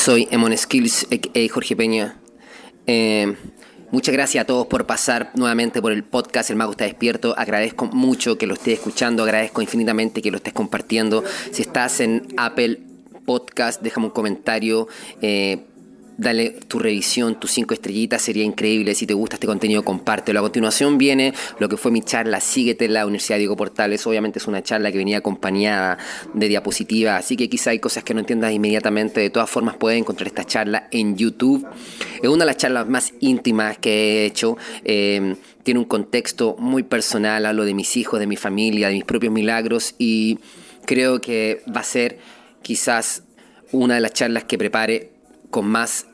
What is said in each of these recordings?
soy Emon Skills. Jorge Peña. Eh, muchas gracias a todos por pasar nuevamente por el podcast El Mago está despierto. Agradezco mucho que lo estés escuchando, agradezco infinitamente que lo estés compartiendo. Si estás en Apple Podcast, déjame un comentario. Eh, dale tu revisión, tus cinco estrellitas, sería increíble. Si te gusta este contenido, compártelo. A continuación viene lo que fue mi charla, síguete en la Universidad Diego Portales. Obviamente es una charla que venía acompañada de diapositivas, así que quizá hay cosas que no entiendas inmediatamente. De todas formas, puedes encontrar esta charla en YouTube. Es una de las charlas más íntimas que he hecho. Eh, tiene un contexto muy personal, hablo de mis hijos, de mi familia, de mis propios milagros y creo que va a ser quizás una de las charlas que prepare con más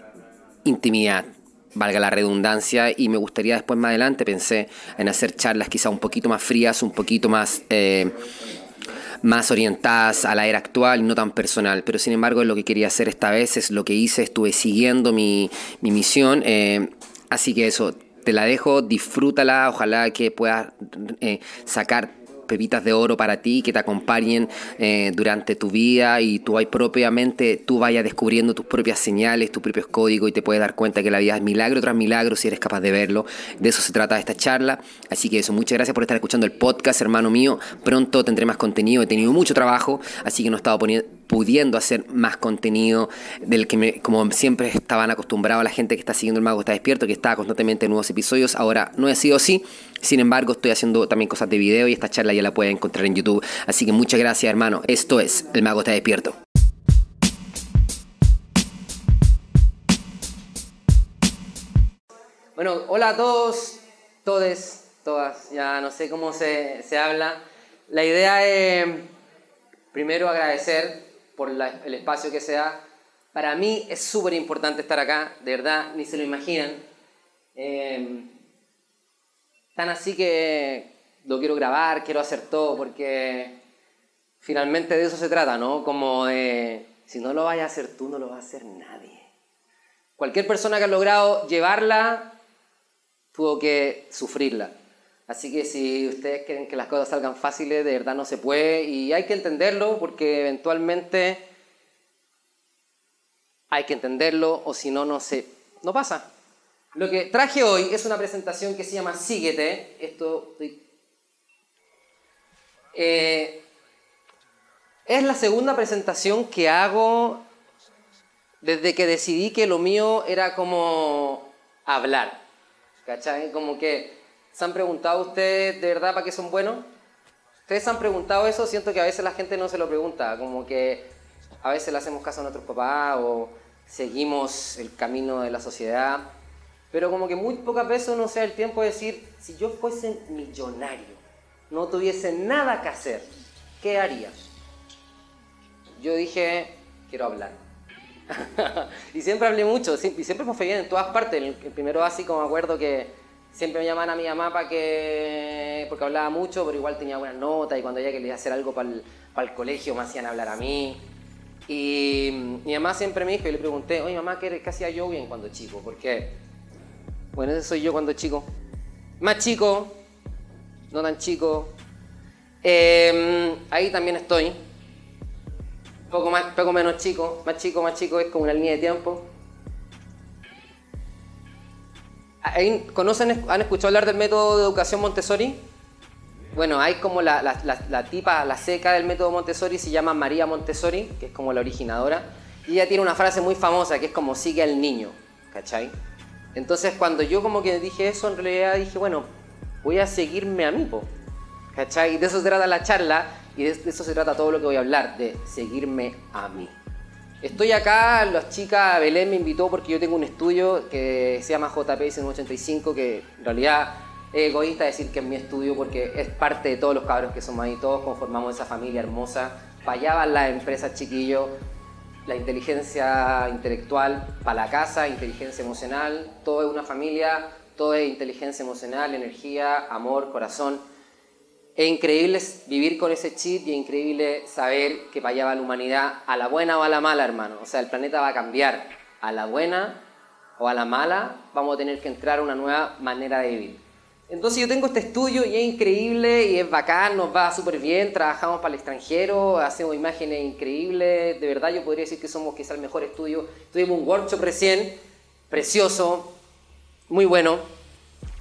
intimidad, valga la redundancia, y me gustaría después más adelante, pensé en hacer charlas quizá un poquito más frías, un poquito más... Eh, más orientadas a la era actual no tan personal. Pero sin embargo es lo que quería hacer esta vez, es lo que hice, estuve siguiendo mi, misión. Eh, así que eso, te la dejo, disfrútala, ojalá que puedas eh, sacar pepitas de oro para ti que te acompañen eh, durante tu vida y tú propiamente tú vayas descubriendo tus propias señales, tus propios códigos y te puedes dar cuenta que la vida es milagro tras milagro si eres capaz de verlo. De eso se trata esta charla. Así que eso, muchas gracias por estar escuchando el podcast, hermano mío. Pronto tendré más contenido, he tenido mucho trabajo, así que no he estado poniendo pudiendo hacer más contenido del que me, como siempre estaban acostumbrados la gente que está siguiendo el mago está despierto, que está constantemente en nuevos episodios. Ahora no ha sido así. Sin embargo, estoy haciendo también cosas de video y esta charla ya la pueden encontrar en YouTube. Así que muchas gracias, hermano. Esto es El Mago está despierto. Bueno, hola a todos, todes, todas. Ya no sé cómo se, se habla. La idea es primero agradecer por el espacio que se da. Para mí es súper importante estar acá, de verdad, ni se lo imaginan. Eh, tan así que lo quiero grabar, quiero hacer todo, porque finalmente de eso se trata, ¿no? Como de, si no lo vayas a hacer tú, no lo va a hacer nadie. Cualquier persona que ha logrado llevarla, tuvo que sufrirla. Así que si ustedes quieren que las cosas salgan fáciles, de verdad no se puede y hay que entenderlo porque eventualmente hay que entenderlo o si no, no se, no pasa. Lo que traje hoy es una presentación que se llama Síguete. Esto eh, es la segunda presentación que hago desde que decidí que lo mío era como hablar. ¿Cachai? Como que ¿Se han preguntado ustedes de verdad para qué son buenos? ¿Ustedes se han preguntado eso? Siento que a veces la gente no se lo pregunta, como que a veces le hacemos caso a nuestros papás o seguimos el camino de la sociedad, pero como que muy pocas veces uno se da el tiempo de decir, si yo fuese millonario, no tuviese nada que hacer, ¿qué haría? Yo dije, quiero hablar. y siempre hablé mucho, y siempre me fue bien en todas partes. El primero básico me acuerdo que siempre me llamaban a mi mamá para que, porque hablaba mucho, pero igual tenía buenas notas y cuando ella quería hacer algo para el, colegio me hacían hablar a mí. Y mi mamá siempre me dijo, y le pregunté, oye mamá, ¿qué, qué hacía yo bien cuando chico? Porque, bueno, ese soy yo cuando chico. Más chico, no tan chico. Em, ahí también estoy. Poco, más, poco menos chico, más chico, más chico, es como una línea de tiempo. ¿Conocen, han escuchado hablar del método de educación Montessori? Bueno, hay como la, la, tipa, la seca del método Montessori se llama María Montessori, que es como la originadora, y ella tiene una frase muy famosa que es como sigue al niño, ¿cachai? Entonces cuando yo como que dije eso, en realidad dije, bueno, voy a seguirme a mí, ¿cachai? De eso se trata la charla y de eso se trata todo lo que voy a hablar, de seguirme a mí. Estoy acá, las chicas, Belén me invitó porque yo tengo un estudio que se llama JP 85 que en realidad es egoísta decir que es mi estudio porque es parte de todos los cabros que somos ahí, todos conformamos esa familia hermosa. Para las empresas la inteligencia intelectual para la casa, inteligencia emocional, todo es una familia, todo es inteligencia emocional, energía, amor, corazón. Es increíble vivir con ese chip y es increíble saber que para allá va la humanidad, a la buena o a la mala, hermano. O sea, el planeta va a cambiar. A la buena o a la mala, vamos a tener que entrar a una nueva manera de vivir. Entonces yo tengo este estudio y es increíble y es bacán, nos va súper bien, trabajamos para el extranjero, hacemos imágenes increíbles, de verdad yo podría decir que somos quizá el mejor estudio. Tuvimos un workshop recién, precioso, muy bueno.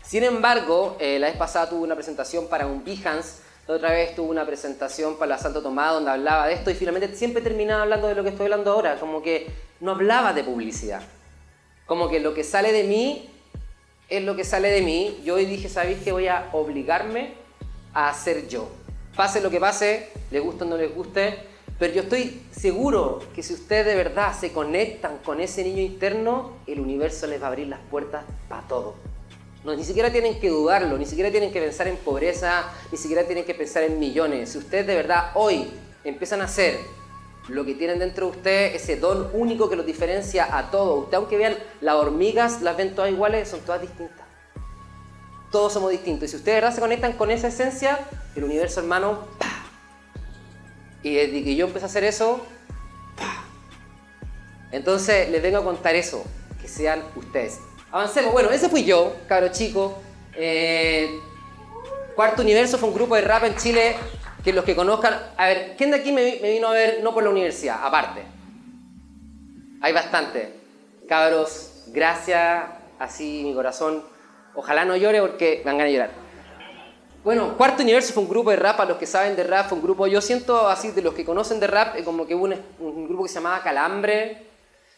Sin embargo, eh, la vez pasada tuve una presentación para un Behance, otra vez tuve una presentación para la Santo Tomás donde hablaba de esto y finalmente siempre terminaba hablando de lo que estoy hablando ahora, como que no hablaba de publicidad. Como que lo que sale de mí es lo que sale de mí. Yo hoy dije, ¿sabéis que voy a obligarme a hacer yo? Pase lo que pase, les guste o no les guste, pero yo estoy seguro que si ustedes de verdad se conectan con ese niño interno, el universo les va a abrir las puertas para todo. No, ni siquiera tienen que dudarlo, ni siquiera tienen que pensar en pobreza, ni siquiera tienen que pensar en millones. Si ustedes de verdad hoy empiezan a hacer lo que tienen dentro de usted, ese don único que los diferencia a todos. Usted, aunque vean las hormigas, las ven todas iguales, son todas distintas. Todos somos distintos. Y si ustedes de verdad se conectan con esa esencia, el universo, hermano, ¡pah! Y desde que yo empecé a hacer eso, ¡pah! Entonces les vengo a contar eso, que sean ustedes. Avancemos. Bueno, ese fui yo, cabro chico. Eh, Cuarto Universo fue un grupo de rap en Chile que los que conozcan, a ver, ¿quién de aquí me, vino a ver no por la universidad, aparte? Hay bastante. Cabros, gracias, así mi corazón. Ojalá no llore porque me van a llorar. Bueno, Cuarto Universo fue un grupo de rap, a los que saben de rap, fue un grupo, yo siento así, de los que conocen de rap, como que hubo un, un grupo que se llamaba Calambre,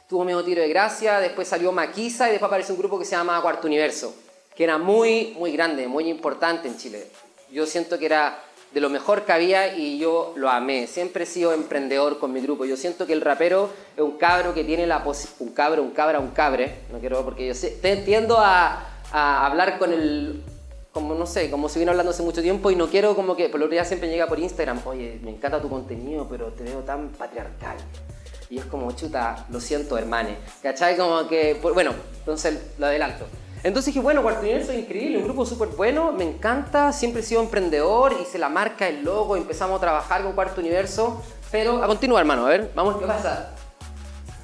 tuvo medio tiro de gracia, después salió Maquisa y después apareció un grupo que se llamaba Cuarto Universo, que era muy, muy grande, muy importante en Chile. Yo siento que era de lo mejor que había y yo lo amé. Siempre he sido emprendedor con mi grupo. Yo siento que el rapero es un cabro que tiene la posibilidad, un cabro, un cabra, un cabre, no quiero porque yo sé, tiendo a, a, hablar con el, como no sé, como si viene hablando hace mucho tiempo y no quiero como que, por lo que siempre llega por Instagram, oye, me encanta tu contenido, pero te veo tan patriarcal. Y es como, chuta, lo siento, hermane. ¿Cachai? Como que, bueno, entonces lo adelanto. Entonces dije, bueno, Cuarto Universo es increíble, un grupo súper bueno, me encanta, siempre he sido emprendedor, hice la marca, el logo, empezamos a trabajar con Cuarto Universo, pero a continuar, hermano, a ver, vamos, ¿qué pasa?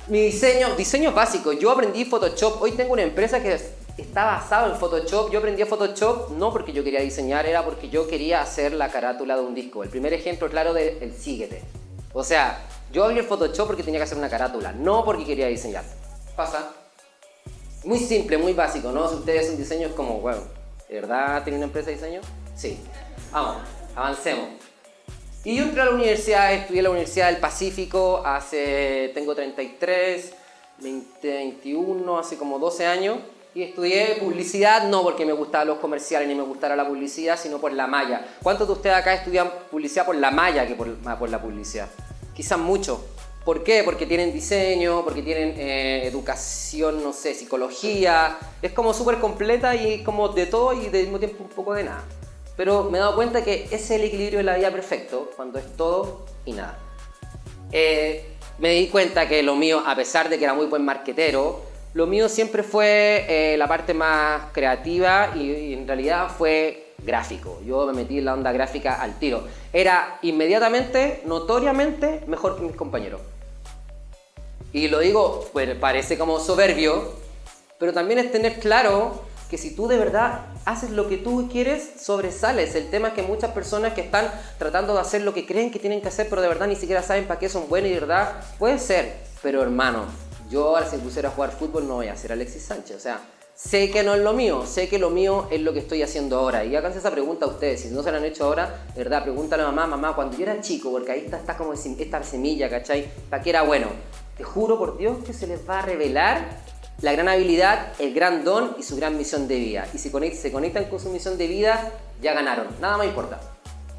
Mi diseño, diseño básico, yo aprendí Photoshop, hoy tengo una empresa que está basada en Photoshop, yo aprendí Photoshop no porque yo quería diseñar, era porque yo quería hacer la carátula de un disco. El primer ejemplo claro de el síguete. O sea, yo abrí el Photoshop porque tenía que hacer una carátula, no porque quería diseñar. Pasa. Muy simple, muy básico, ¿no? Si ustedes un diseño es como, bueno, ¿de verdad tiene una empresa de diseño? Sí. Vamos, avancemos. Y yo entré a la universidad, estudié en la Universidad del Pacífico hace, tengo 33, 21, hace como 12 años. Y estudié publicidad no porque me gustaban los comerciales ni me gustara la publicidad, sino por la malla. ¿Cuántos de ustedes acá estudian publicidad por la malla que por, por la publicidad? Quizás mucho. ¿Por qué? Porque tienen diseño, porque tienen eh, educación, no sé, psicología. Es como súper completa y como de todo y del mismo tiempo un poco de nada. Pero me he dado cuenta que ese es el equilibrio de la vida perfecto, cuando es todo y nada. Eh, me di cuenta que lo mío, a pesar de que era muy buen marquetero, lo mío siempre fue eh, la parte más creativa y, y en realidad fue gráfico. Yo me metí en la onda gráfica al tiro. Era inmediatamente, notoriamente, mejor que mis compañeros. Y lo digo, pues parece como soberbio, pero también es tener claro que si tú de verdad haces lo que tú quieres, sobresales. El tema es que muchas personas que están tratando de hacer lo que creen que tienen que hacer, pero de verdad ni siquiera saben para qué son buenos y de verdad, puede ser. Pero hermano, yo ahora si pusiera a jugar fútbol no voy a ser Alexis Sánchez. O sea, sé que no es lo mío, sé que lo mío es lo que estoy haciendo ahora. Y háganse esa pregunta a ustedes, si no se la han hecho ahora, de verdad, pregúntale a mamá, mamá, cuando yo era chico, porque ahí está, está como esta semilla, ¿cachai? ¿Para qué era bueno? Te juro por Dios que se les va a revelar la gran habilidad, el gran don y su gran misión de vida. Y si se conectan con su misión de vida, ya ganaron. Nada más importa.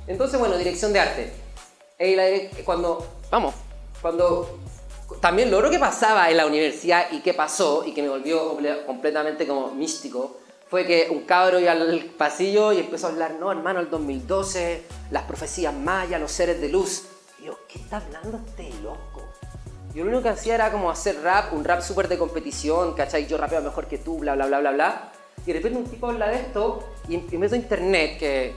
Entonces, bueno, dirección de arte. Cuando, vamos, cuando también lo que pasaba en la universidad y qué pasó y que me volvió completamente como místico fue que un cabro iba al pasillo y empezó a hablar, no, hermano, el 2012, las profecías mayas, los seres de luz. Y yo, ¿qué está hablando este loco? Yo lo único que hacía era como hacer rap, un rap súper de competición, ¿cachai? Yo rapeo mejor que tú, bla, bla, bla, bla, bla. Y de repente un tipo habla de esto y, y meto internet, que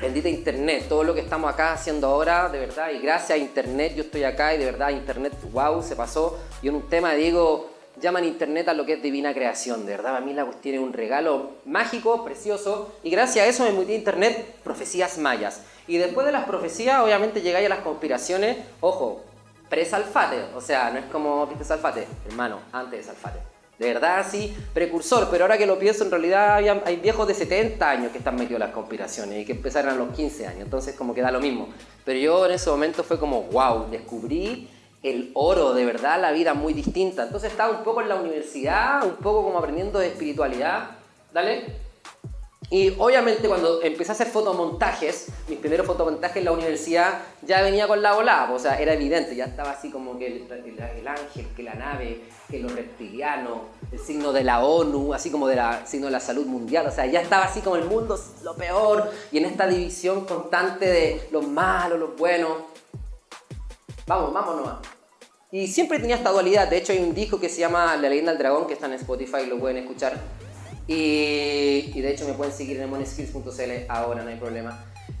bendita internet, todo lo que estamos acá haciendo ahora, de verdad, y gracias a internet yo estoy acá y de verdad internet, wow, se pasó. Y en un tema digo, llaman Internet a lo que es divina creación. De verdad, a mí la cuestión es un regalo mágico, precioso, y gracias a eso me metí a Internet profecías mayas. Y después de las profecías, obviamente llegáis a las conspiraciones, ojo, pre-Salfate, o sea, no es como viste Salfate, hermano, antes de Salfate. De verdad, sí, precursor, pero ahora que lo pienso, en realidad hay, viejos de 70 años que están metidos en las conspiraciones y que empezaron a los 15 años, entonces como que da lo mismo. Pero yo en ese momento fue como, wow, descubrí el oro, de verdad, la vida muy distinta. Entonces estaba un poco en la universidad, un poco como aprendiendo de espiritualidad, ¿dale? Y obviamente cuando empecé a hacer fotomontajes, mis primeros fotomontajes en la universidad, ya venía con la volada, o sea, era evidente, ya estaba así como que el, ángel, que la nave, que los reptilianos, el signo de la ONU, así como del signo de la salud mundial, o sea, ya estaba así como el mundo lo peor, y en esta división constante de los malos, los buenos. Vamos, vamos nomás. Y siempre tenía esta dualidad, de hecho hay un disco que se llama La leyenda del dragón, que está en Spotify, lo pueden escuchar y, de hecho me pueden seguir en moneyskills.cl ahora, no hay problema.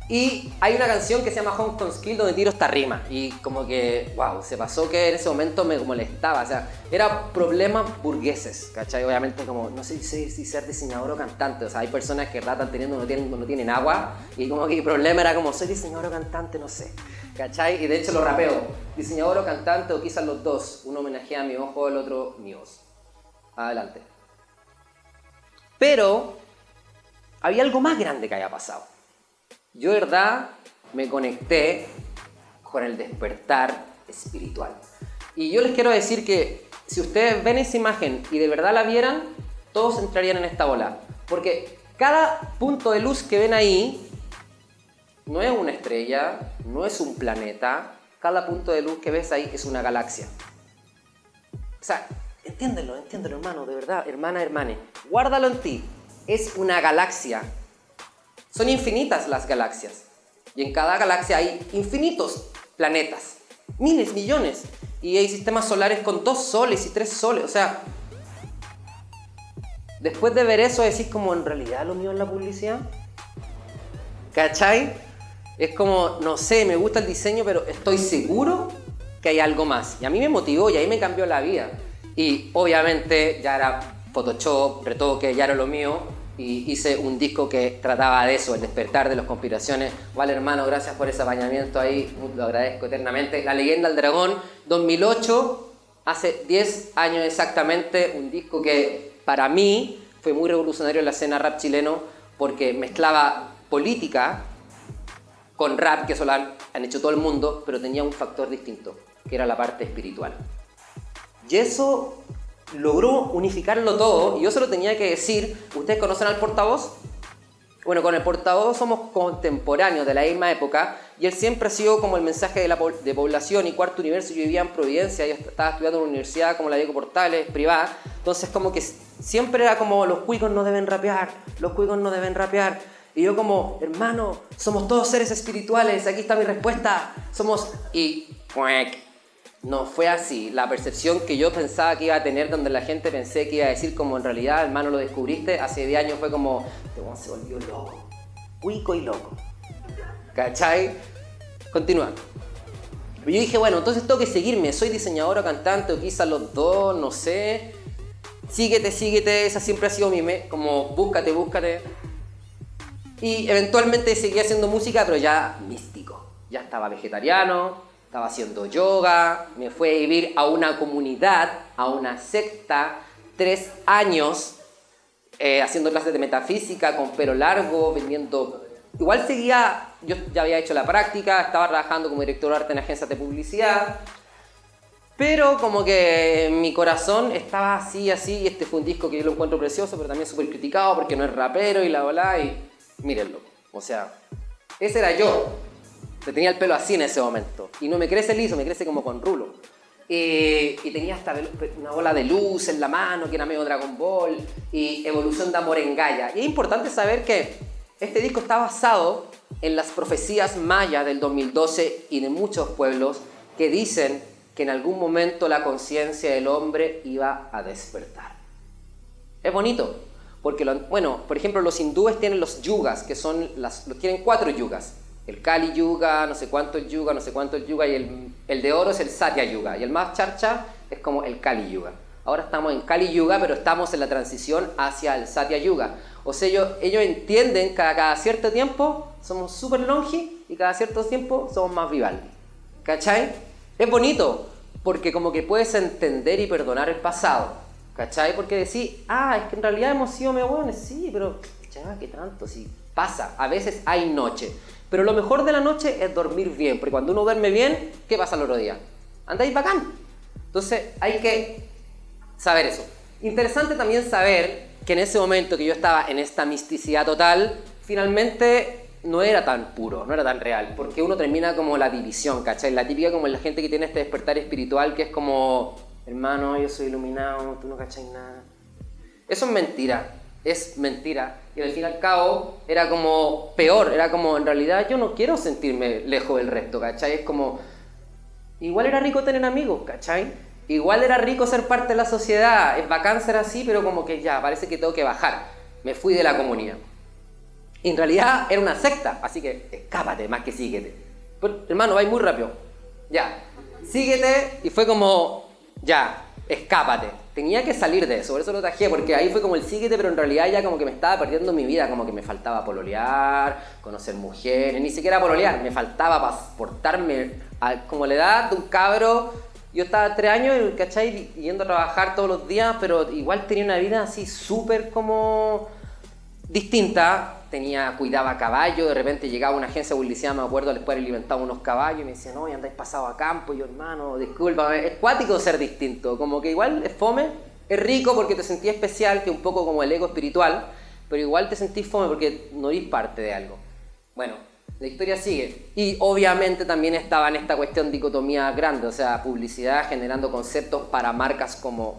Y hay una canción que se llama Hong Kong Skill donde tiro esta rima. Y como que, wow, se pasó que en ese momento me molestaba. O sea, era problemas burgueses, ¿cachai? Obviamente como, no sé si, ser diseñador o cantante. O sea, hay personas que ratan teniendo, no tienen, no tienen agua. Y como que el problema era como, soy diseñador o cantante, no sé. ¿Cachai? Y de hecho lo rapeo. Diseñador o cantante o quizás los dos. Uno homenajea a mi ojo, el otro mi voz. Adelante. Pero había algo más grande que había pasado. Yo, de verdad, me conecté con el despertar espiritual. Y yo les quiero decir que si ustedes ven esa imagen y de verdad la vieran, todos entrarían en esta ola. Porque cada punto de luz que ven ahí no es una estrella, no es un planeta. Cada punto de luz que ves ahí es una galaxia. O sea, Entiéndelo, entiéndelo, hermano, de verdad, hermana, hermane. Guárdalo en ti. Es una galaxia. Son infinitas las galaxias. Y en cada galaxia hay infinitos planetas. Miles, millones. Y hay sistemas solares con dos soles y tres soles. O sea, después de ver eso decís como en realidad lo mío es la publicidad. ¿Cachai? Es como, no sé, me gusta el diseño, pero estoy seguro que hay algo más. Y a mí me motivó y ahí me cambió la vida. Y obviamente ya era Photoshop, retoque, ya era lo mío. Y hice un disco que trataba de eso, el despertar de las conspiraciones. Vale, hermano, gracias por ese apañamiento ahí, lo agradezco eternamente. La leyenda del dragón, 2008, hace 10 años exactamente, un disco que para mí fue muy revolucionario en la escena rap chileno porque mezclaba política con rap, que eso lo han hecho todo el mundo, pero tenía un factor distinto, que era la parte espiritual. Y eso logró unificarlo todo y yo se lo tenía que decir. ¿Ustedes conocen al portavoz? Bueno, con el portavoz somos contemporáneos de la misma época y él siempre ha sido como el mensaje de, la población y cuarto universo. Yo vivía en Providencia, yo estaba estudiando en una universidad como la Diego Portales, privada. Entonces como que siempre era como los cuicos no deben rapear, los cuicos no deben rapear. Y yo como, hermano, somos todos seres espirituales, aquí está mi respuesta. Somos... Y... No fue así. La percepción que yo pensaba que iba a tener, donde la gente pensé que iba a decir como en realidad, hermano, lo descubriste, hace 10 años fue como, este se volvió loco. Cuico y loco. ¿Cachai? Continúa. Yo dije, bueno, entonces tengo que seguirme. Soy diseñador o cantante, o quizás los dos, no sé. Síguete, síguete. Esa siempre ha sido mi... Me como búscate, búscate. Y eventualmente seguí haciendo música, pero ya místico. Ya estaba vegetariano, estaba haciendo yoga, me fui a vivir a una comunidad, a una secta, tres años eh, haciendo clases de metafísica con pelo largo, vendiendo... Igual seguía, yo ya había hecho la práctica, estaba trabajando como director de arte en agencias de publicidad, pero como que mi corazón estaba así, así, y este fue un disco que yo lo encuentro precioso, pero también súper criticado porque no es rapero y la bola, y mírenlo. O sea, ese era yo, tenía el pelo así en ese momento. Y no me crece liso, me crece como con rulo. y tenía hasta una bola de luz en la mano, que era medio Dragon Ball, y Evolución de Amor en Gaia. Y es importante saber que este disco está basado en las profecías mayas del 2012 y de muchos pueblos que dicen que en algún momento la conciencia del hombre iba a despertar. Es bonito, porque, bueno, por ejemplo, los hindúes tienen los yugas, que son las, tienen cuatro yugas el Kali Yuga, no sé cuánto el Yuga, no sé cuánto el Yuga, y el, el de oro es el Satya Yuga, y el más charcha es como el Kali Yuga. Ahora estamos en Kali Yuga, pero estamos en la transición hacia el Satya Yuga. O sea, ellos, entienden que cada, cierto tiempo somos super longi y cada cierto tiempo somos más Vivaldi. ¿Cachai? Es bonito, porque como que puedes entender y perdonar el pasado. ¿Cachai? Porque decís, ah, es que en realidad hemos sido buenos, sí, pero ya, ¿qué tanto? Sí, pasa. A veces hay noche. Pero lo mejor de la noche es dormir bien, porque cuando uno duerme bien, ¿qué pasa el otro día? Andáis bacán. Entonces hay que saber eso. Interesante también saber que en ese momento que yo estaba en esta misticidad total, finalmente no era tan puro, no era tan real, porque uno termina como la división, ¿cachai? La típica como la gente que tiene este despertar espiritual que es como, hermano, yo soy iluminado, tú no cachai nada. Eso es mentira, es mentira. Y al fin y al cabo era como peor, era como, en realidad yo no quiero sentirme lejos del resto, ¿cachai? Es como, igual era rico tener amigos, ¿cachai? Igual era rico ser parte de la sociedad, es bacán ser así, pero como que ya, parece que tengo que bajar. Me fui de la comunidad. en realidad era una secta, así que escápate más que síguete. hermano, vais muy rápido. Ya, síguete y fue como, ya, escápate. Tenía que salir de eso, por eso lo traje, porque ahí fue como el síguete, pero en realidad ya como que me estaba perdiendo mi vida, como que me faltaba pololear, conocer mujeres, ni siquiera pololear, me faltaba portarme como la edad de un cabro yo estaba tres años, ¿cachai? Yendo a trabajar todos los días, pero igual tenía una vida así súper como distinta. Tenía, cuidaba caballos, de repente llegaba una agencia de publicidad, me acuerdo, después alimentaba unos caballos y me decían, no, y andáis pasado a campo, y yo, hermano, disculpa, es cuático ser distinto, como que igual es fome, es rico porque te sentí especial, que un poco como el ego espiritual, pero igual te sentís fome porque no eres parte de algo. Bueno, la historia sigue. Y obviamente también estaba en esta cuestión dicotomía grande, o sea, publicidad generando conceptos para marcas como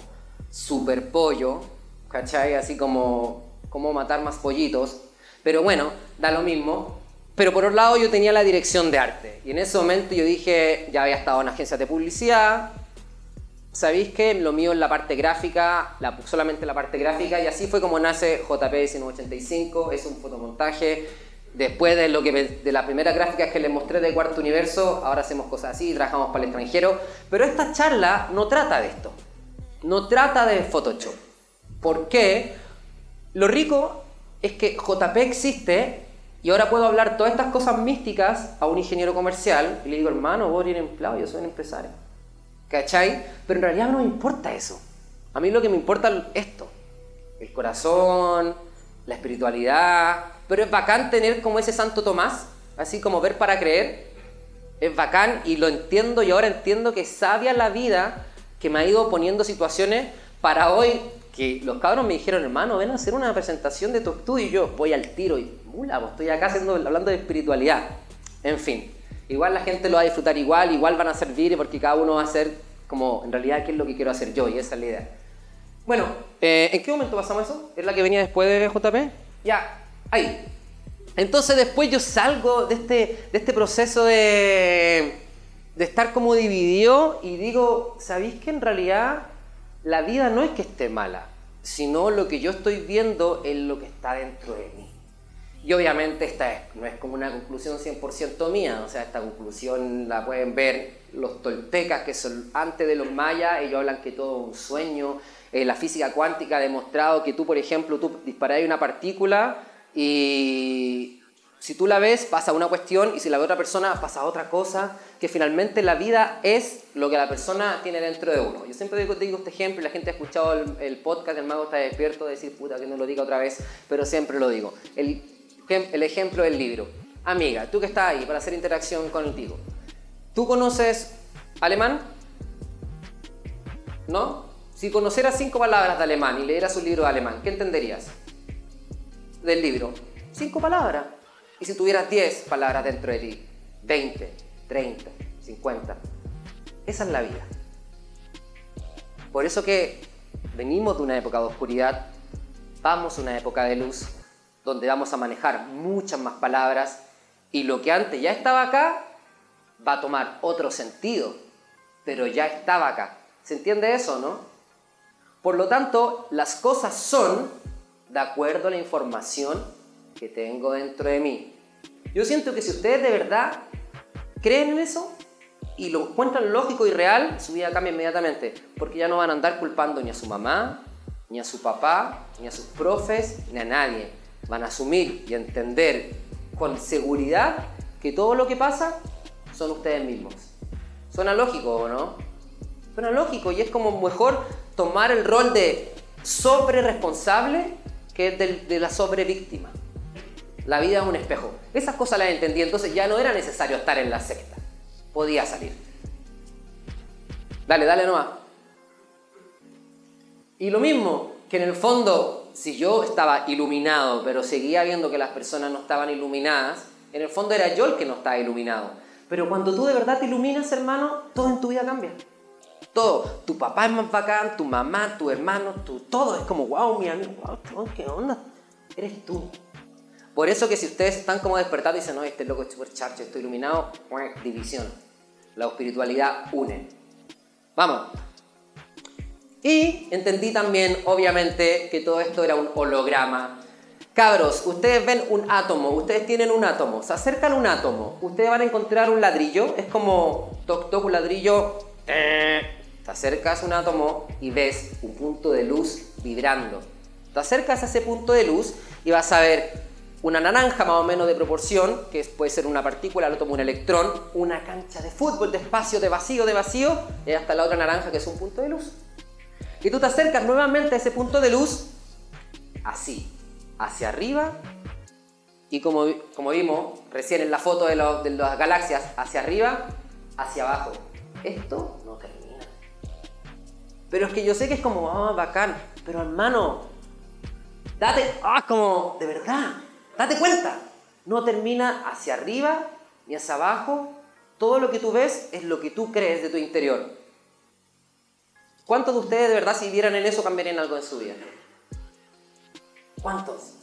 Super Pollo, ¿cachai? Así como cómo matar más pollitos. Pero bueno, da lo mismo. Pero por otro lado yo tenía la dirección de arte. Y en ese momento yo dije, ya había estado en agencias de publicidad. ¿Sabéis que lo mío es la parte gráfica, la, solamente la parte gráfica? Y así fue como nace JP 1985, es un fotomontaje Después de, lo que, de las primeras gráficas que les mostré de Cuarto Universo, ahora hacemos cosas así, trabajamos para el extranjero. Pero esta charla no trata de esto. No trata de Photoshop. ¿Por qué? Lo rico es que JP existe y ahora puedo hablar todas estas cosas místicas a un ingeniero comercial y le digo, hermano, vos eres empleado, yo soy un empresario. ¿Cachai? Pero en realidad no me importa eso. A mí lo que me importa es esto. El corazón, la espiritualidad, pero es bacán tener como ese Santo Tomás, así como ver para creer. Es bacán y lo entiendo y ahora entiendo que sabia la vida que me ha ido poniendo situaciones para hoy que los cabros me dijeron, hermano, ven a hacer una presentación de tu estudio y yo voy al tiro y mula, pues estoy acá haciendo, hablando de espiritualidad. En fin, igual la gente lo va a disfrutar igual, igual van a servir porque cada uno va a hacer como en realidad qué es lo que quiero hacer yo y esa es la idea. Bueno, eh, ¿en qué momento pasamos eso? ¿Es la que venía después de JP? Ya, ahí. Entonces después yo salgo de este, de este proceso de, de estar como dividido y digo, ¿sabéis que en realidad la vida no es que esté mala, sino lo que yo estoy viendo es lo que está dentro de mí? Y obviamente esta no es como una conclusión 100% mía, o sea, esta conclusión la pueden ver los toltecas, que son antes de los mayas, ellos hablan que todo es un sueño, eh, la física cuántica ha demostrado que tú, por ejemplo, tú disparas una partícula y si tú la ves pasa una cuestión y si la ve otra persona pasa otra cosa, que finalmente la vida es lo que la persona tiene dentro de uno. Yo siempre digo, digo este ejemplo y la gente ha escuchado el, podcast El Mago está despierto de decir, puta, que no lo diga otra vez, pero siempre lo digo. El, el ejemplo del libro. Amiga, tú que estás ahí para hacer interacción contigo, ¿tú conoces alemán? ¿No? Si conocieras cinco palabras de alemán y leeras un libro de alemán, ¿qué entenderías? del libro? Cinco palabras. Y si tuvieras diez palabras dentro de ti, 20, 30, 50, esa es la vida. Por eso que venimos de una época de oscuridad, vamos a una época de luz, donde vamos a manejar muchas más palabras y lo que antes ya estaba acá va a tomar otro sentido, pero ya estaba acá. ¿Se entiende eso, no? Por lo tanto, las cosas son de acuerdo a la información que tengo dentro de mí. Yo siento que si ustedes de verdad creen en eso, y lo encuentran lógico y real, su vida cambia inmediatamente, porque ya no van a andar culpando ni a su mamá, ni a su papá, ni a sus profes, ni a nadie. Van a asumir y entender con seguridad que todo lo que pasa son ustedes mismos. Suena lógico, ¿o no? Suena lógico y es como mejor tomar el rol de sobre responsable que de, de la sobre víctima. La vida es un espejo. Esas cosas las entendí, entonces ya no era necesario estar en la secta. Podía salir. Dale, dale nomás. Y lo mismo, que en el fondo, si yo estaba iluminado, pero seguía viendo que las personas no estaban iluminadas, en el fondo era yo el que no estaba iluminado. Pero cuando tú de verdad te iluminas, hermano, todo en tu vida cambia. Todo. Tu papá es más bacán, tu mamá, tu hermano, tu, todo es como, wow, mi amigo, wow, qué onda. Eres tú. Por eso que si ustedes están como despertando y dicen, no, este loco es super charcho, estoy iluminado, división. La espiritualidad une. Vamos. Y entendí también, obviamente, que todo esto era un holograma. Cabros, ustedes ven un átomo, ustedes tienen un átomo, se acercan un átomo, ustedes van a encontrar un ladrillo, es como toc toc un ladrillo, eh, te acercas a un átomo y ves un punto de luz vibrando. Te acercas a ese punto de luz y vas a ver una naranja más o menos de proporción, que puede ser una partícula, el otro un electrón, una cancha de fútbol de espacio, de vacío, de vacío, y hasta la otra naranja que es un punto de luz. Y tú te acercas nuevamente a ese punto de luz, así, hacia arriba, y como, como vimos recién en la foto de, de las galaxias, hacia arriba, hacia abajo. Esto no termina. Pero es que yo sé que es como, ah, bacán, pero hermano, date, ah, como, de verdad, Date cuenta, no termina hacia arriba ni hacia abajo. Todo lo que tú ves es lo que tú crees de tu interior. ¿Cuántos de ustedes de verdad si vivieran en eso cambiarían algo en su vida? ¿Cuántos?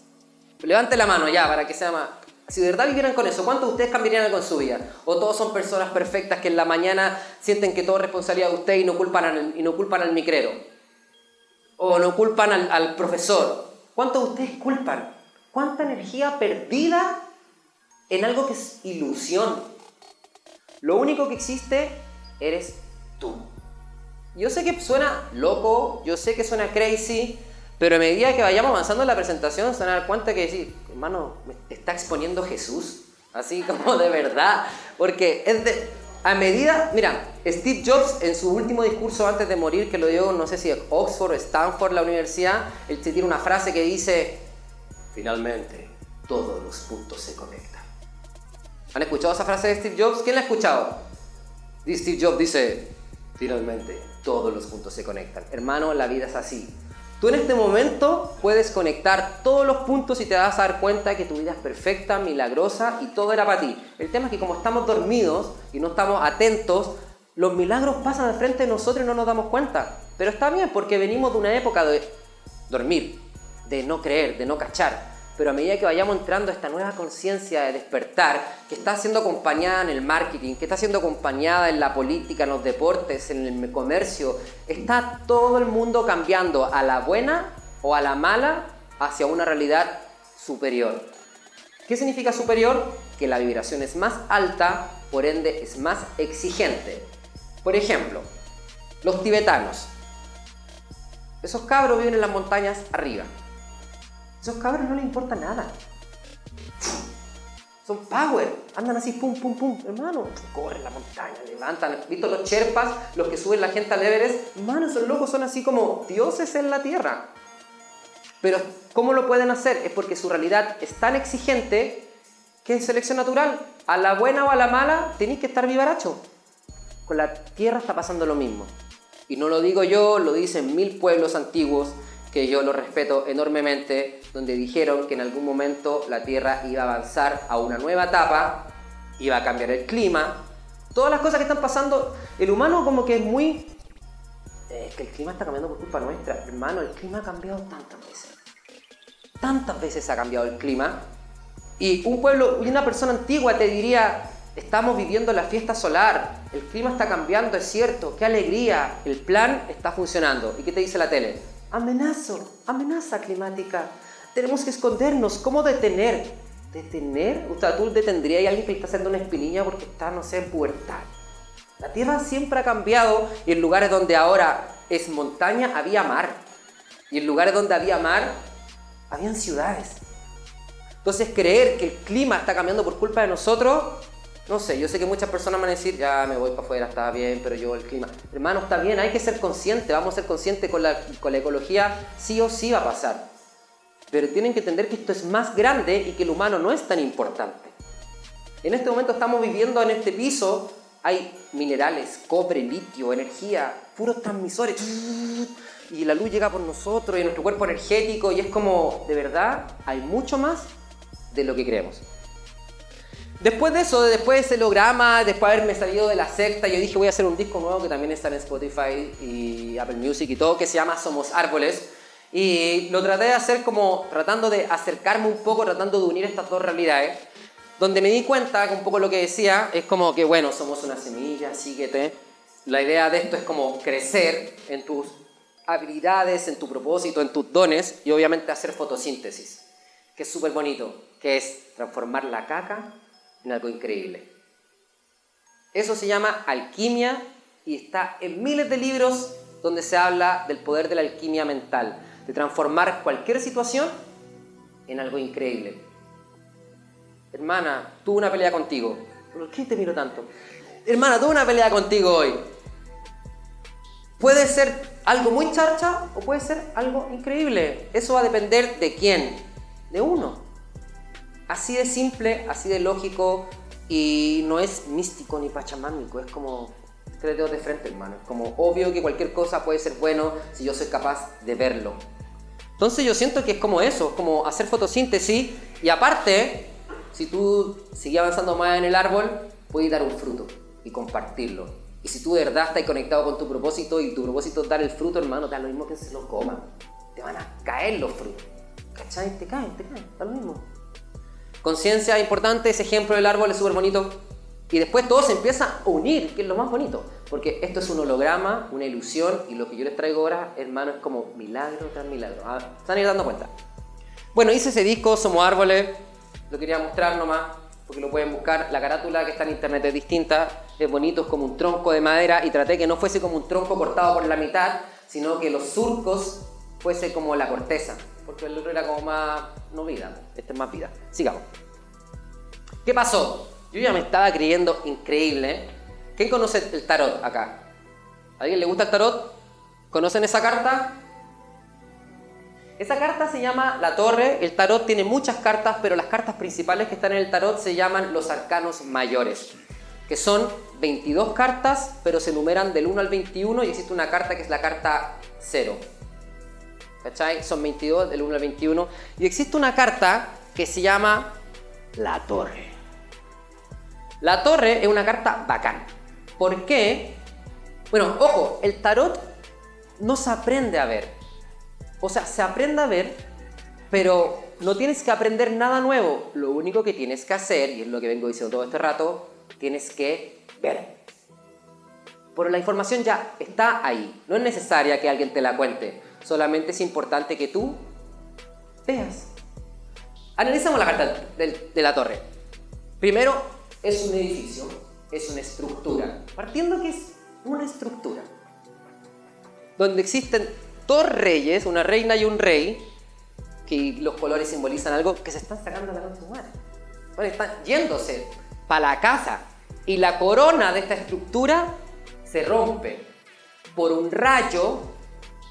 Levante la mano ya para que sea más... Si de verdad vivieran con eso, ¿cuántos de ustedes cambiarían algo en su vida? ¿O todos son personas perfectas que en la mañana sienten que todo es responsabilidad de usted y no culpan al, y no culpan al micrero? ¿O no culpan al, al profesor? ¿Cuántos de ustedes culpan? ¿Cuánta energía perdida en algo que es ilusión? Lo único que existe eres tú. Yo sé que suena loco, yo sé que suena crazy, pero a medida que vayamos avanzando en la presentación se van a dar cuenta que decir, hermano, me está exponiendo Jesús, así como de verdad, porque es de, a medida, mira, Steve Jobs en su último discurso antes de morir, que lo dio, no sé si Oxford o Stanford, la universidad, él tiene una frase que dice, Finalmente, todos los puntos se conectan. ¿Han escuchado esa frase de Steve Jobs? ¿Quién la ha escuchado? Steve Jobs dice, finalmente, todos los puntos se conectan. Hermano, la vida es así. Tú en este momento puedes conectar todos los puntos y te vas a dar cuenta que tu vida es perfecta, milagrosa y todo era para ti. El tema es que como estamos dormidos y no estamos atentos, los milagros pasan al frente de nosotros y no nos damos cuenta. Pero está bien porque venimos de una época de dormir, de no creer, de no cachar. Pero a medida que vayamos entrando a esta nueva conciencia de despertar, que está siendo acompañada en el marketing, que está siendo acompañada en la política, en los deportes, en el comercio, está todo el mundo cambiando a la buena o a la mala hacia una realidad superior. ¿Qué significa superior? Que la vibración es más alta, por ende es más exigente. Por ejemplo, los tibetanos. Esos cabros viven en las montañas arriba. Esos cabros no les importa nada. Son power, andan así, pum, pum, pum. Hermano, corren la montaña, levantan. ¿Visto los cherpas, los que suben la gente al Everest? Hermano, esos locos son así como dioses en la tierra. Pero, ¿cómo lo pueden hacer? Es porque su realidad es tan exigente que es selección natural. A la buena o a la mala, tenéis que estar vivaracho. Con la tierra está pasando lo mismo. Y no lo digo yo, lo dicen mil pueblos antiguos que yo lo respeto enormemente, donde dijeron que en algún momento la Tierra iba a avanzar a una nueva etapa, iba a cambiar el clima, todas las cosas que están pasando, el humano como que es muy... Es que el clima está cambiando por culpa nuestra, hermano, el clima ha cambiado tantas veces. Tantas veces ha cambiado el clima. Y un pueblo una persona antigua te diría, estamos viviendo la fiesta solar, el clima está cambiando, es cierto, qué alegría, el plan está funcionando. ¿Y qué te dice la tele? Amenazo, amenaza climática. Tenemos que escondernos. ¿Cómo detener? ¿Detener? Sea, tú detendrías a alguien que está haciendo una espinilla porque está, no sé, en pubertad. La Tierra siempre ha cambiado y en lugares donde ahora es montaña había mar. Y en lugares donde había mar, habían ciudades. Entonces creer que el clima está cambiando por culpa de nosotros, no sé, yo sé que muchas personas van a decir, ya me voy para afuera, está bien, pero yo el clima. Hermano, está bien, hay que ser consciente, vamos a ser conscientes con la, con la ecología, sí o sí va a pasar. Pero tienen que entender que esto es más grande y que el humano no es tan importante. En este momento estamos viviendo en este piso, hay minerales, cobre, litio, energía, puros transmisores y la luz llega por nosotros y nuestro cuerpo energético y es como, de verdad, hay mucho más de lo que creemos. Después de eso, después de ese holograma, después de haberme salido de la secta, yo dije voy a hacer un disco nuevo que también está en Spotify y Apple Music y todo, que se llama Somos Árboles. Y lo traté de hacer como tratando de acercarme un poco, tratando de unir estas dos realidades, donde me di cuenta que un poco lo que decía es como que, bueno, somos una semilla, síguete. La idea de esto es como crecer en tus habilidades, en tu propósito, en tus dones y obviamente hacer fotosíntesis, que es súper bonito, que es transformar la caca en algo increíble. Eso se llama alquimia y está en miles de libros donde se habla del poder de la alquimia mental, de transformar cualquier situación en algo increíble. Hermana, tuve una pelea contigo. ¿Por qué te miro tanto? Hermana, tuve una pelea contigo hoy. Puede ser algo muy charcha o puede ser algo increíble. Eso va a depender de quién, de uno. Así de simple, así de lógico y no es místico ni pachamámico, es como tres dedos de frente, hermano. Es como obvio que cualquier cosa puede ser bueno si yo soy capaz de verlo. Entonces yo siento que es como eso, como hacer fotosíntesis y aparte, si tú sigues avanzando más en el árbol, puedes dar un fruto y compartirlo. Y si tú de verdad estás conectado con tu propósito y tu propósito es dar el fruto, hermano, te da lo mismo que se lo coman. Te van a caer los frutos. ¿Cachai? Te caen, te caen, da lo mismo. Conciencia importante, ese ejemplo del árbol es súper bonito. Y después todo se empieza a unir, que es lo más bonito. Porque esto es un holograma, una ilusión, y lo que yo les traigo ahora, hermano, es como milagro tras milagro. Ah, ¿Están dando cuenta? Bueno, hice ese disco, Somos Árboles, lo quería mostrar nomás porque lo pueden buscar. La carátula que está en internet es distinta, es bonito, es como un tronco de madera y traté que no fuese como un tronco cortado por la mitad, sino que los surcos fuese como la corteza, porque el otro era como más, no vida, este es más vida. Sigamos. ¿Qué pasó? Yo ya me estaba creyendo increíble. ¿Quién conoce el tarot acá? ¿A alguien le gusta el tarot? ¿Conocen esa carta? Esa carta se llama La Torre. El tarot tiene muchas cartas, pero las cartas principales que están en el tarot se llaman los arcanos mayores, que son 22 cartas, pero se numeran del 1 al 21 y existe una carta que es la carta 0. ¿Cachai? Son 22 del 1 al 21. Y existe una carta que se llama La Torre. La Torre es una carta bacán. ¿Por qué? Bueno, ojo, el tarot no se aprende a ver. O sea, se aprende a ver, pero no tienes que aprender nada nuevo. Lo único que tienes que hacer, y es lo que vengo diciendo todo este rato, tienes que ver. Pero la información ya está ahí. No es necesaria que alguien te la cuente. Solamente es importante que tú veas. Analizamos la carta de la torre. Primero, es un edificio, es una estructura. Partiendo que es una estructura. Donde existen dos reyes, una reina y un rey, que los colores simbolizan algo, que se están sacando la noche humana. Bueno, están yéndose para la casa. Y la corona de esta estructura se rompe por un rayo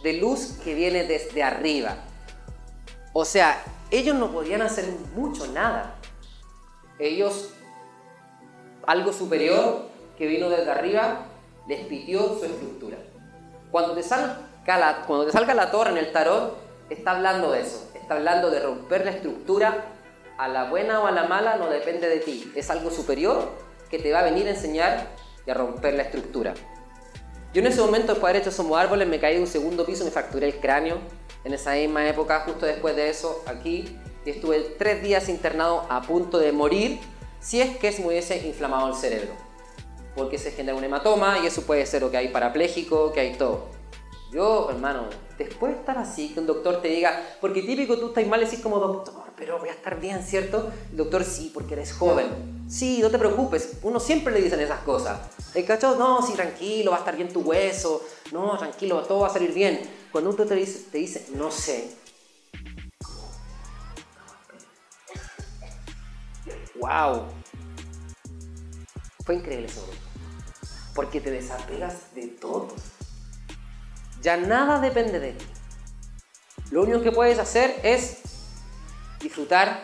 de luz que viene desde arriba. O sea, ellos no podían hacer mucho, nada. Ellos, algo superior que vino desde arriba, les pitió su estructura. Cuando te salen cuando te salga la torre en el tarot, está hablando de eso. Está hablando de romper la estructura. A la buena o a la mala no depende de ti. Es algo superior que te va a venir a enseñar y a romper la estructura. Yo en ese momento, después de haber hecho Somos Árboles, me caí de un segundo piso, me fracturé el cráneo. En esa misma época, justo después de eso, aquí, y estuve tres días internado a punto de morir si es que se me hubiese inflamado el cerebro. Porque se genera un hematoma y eso puede ser o que hay parapléjico, que hay todo. Yo, hermano, después de estar así, que un doctor te diga, porque típico tú estás mal decís como doctor, pero voy a estar bien, ¿cierto? El doctor sí, porque eres joven. Sí, no te preocupes, uno siempre le dicen esas cosas. El cacho, no, sí, tranquilo, va a estar bien tu hueso, no, tranquilo, todo va a salir bien. Cuando uno te dice, te dice no sé, wow, fue increíble eso, porque te desapegas de todo. Ya nada depende de ti. Lo único que puedes hacer es disfrutar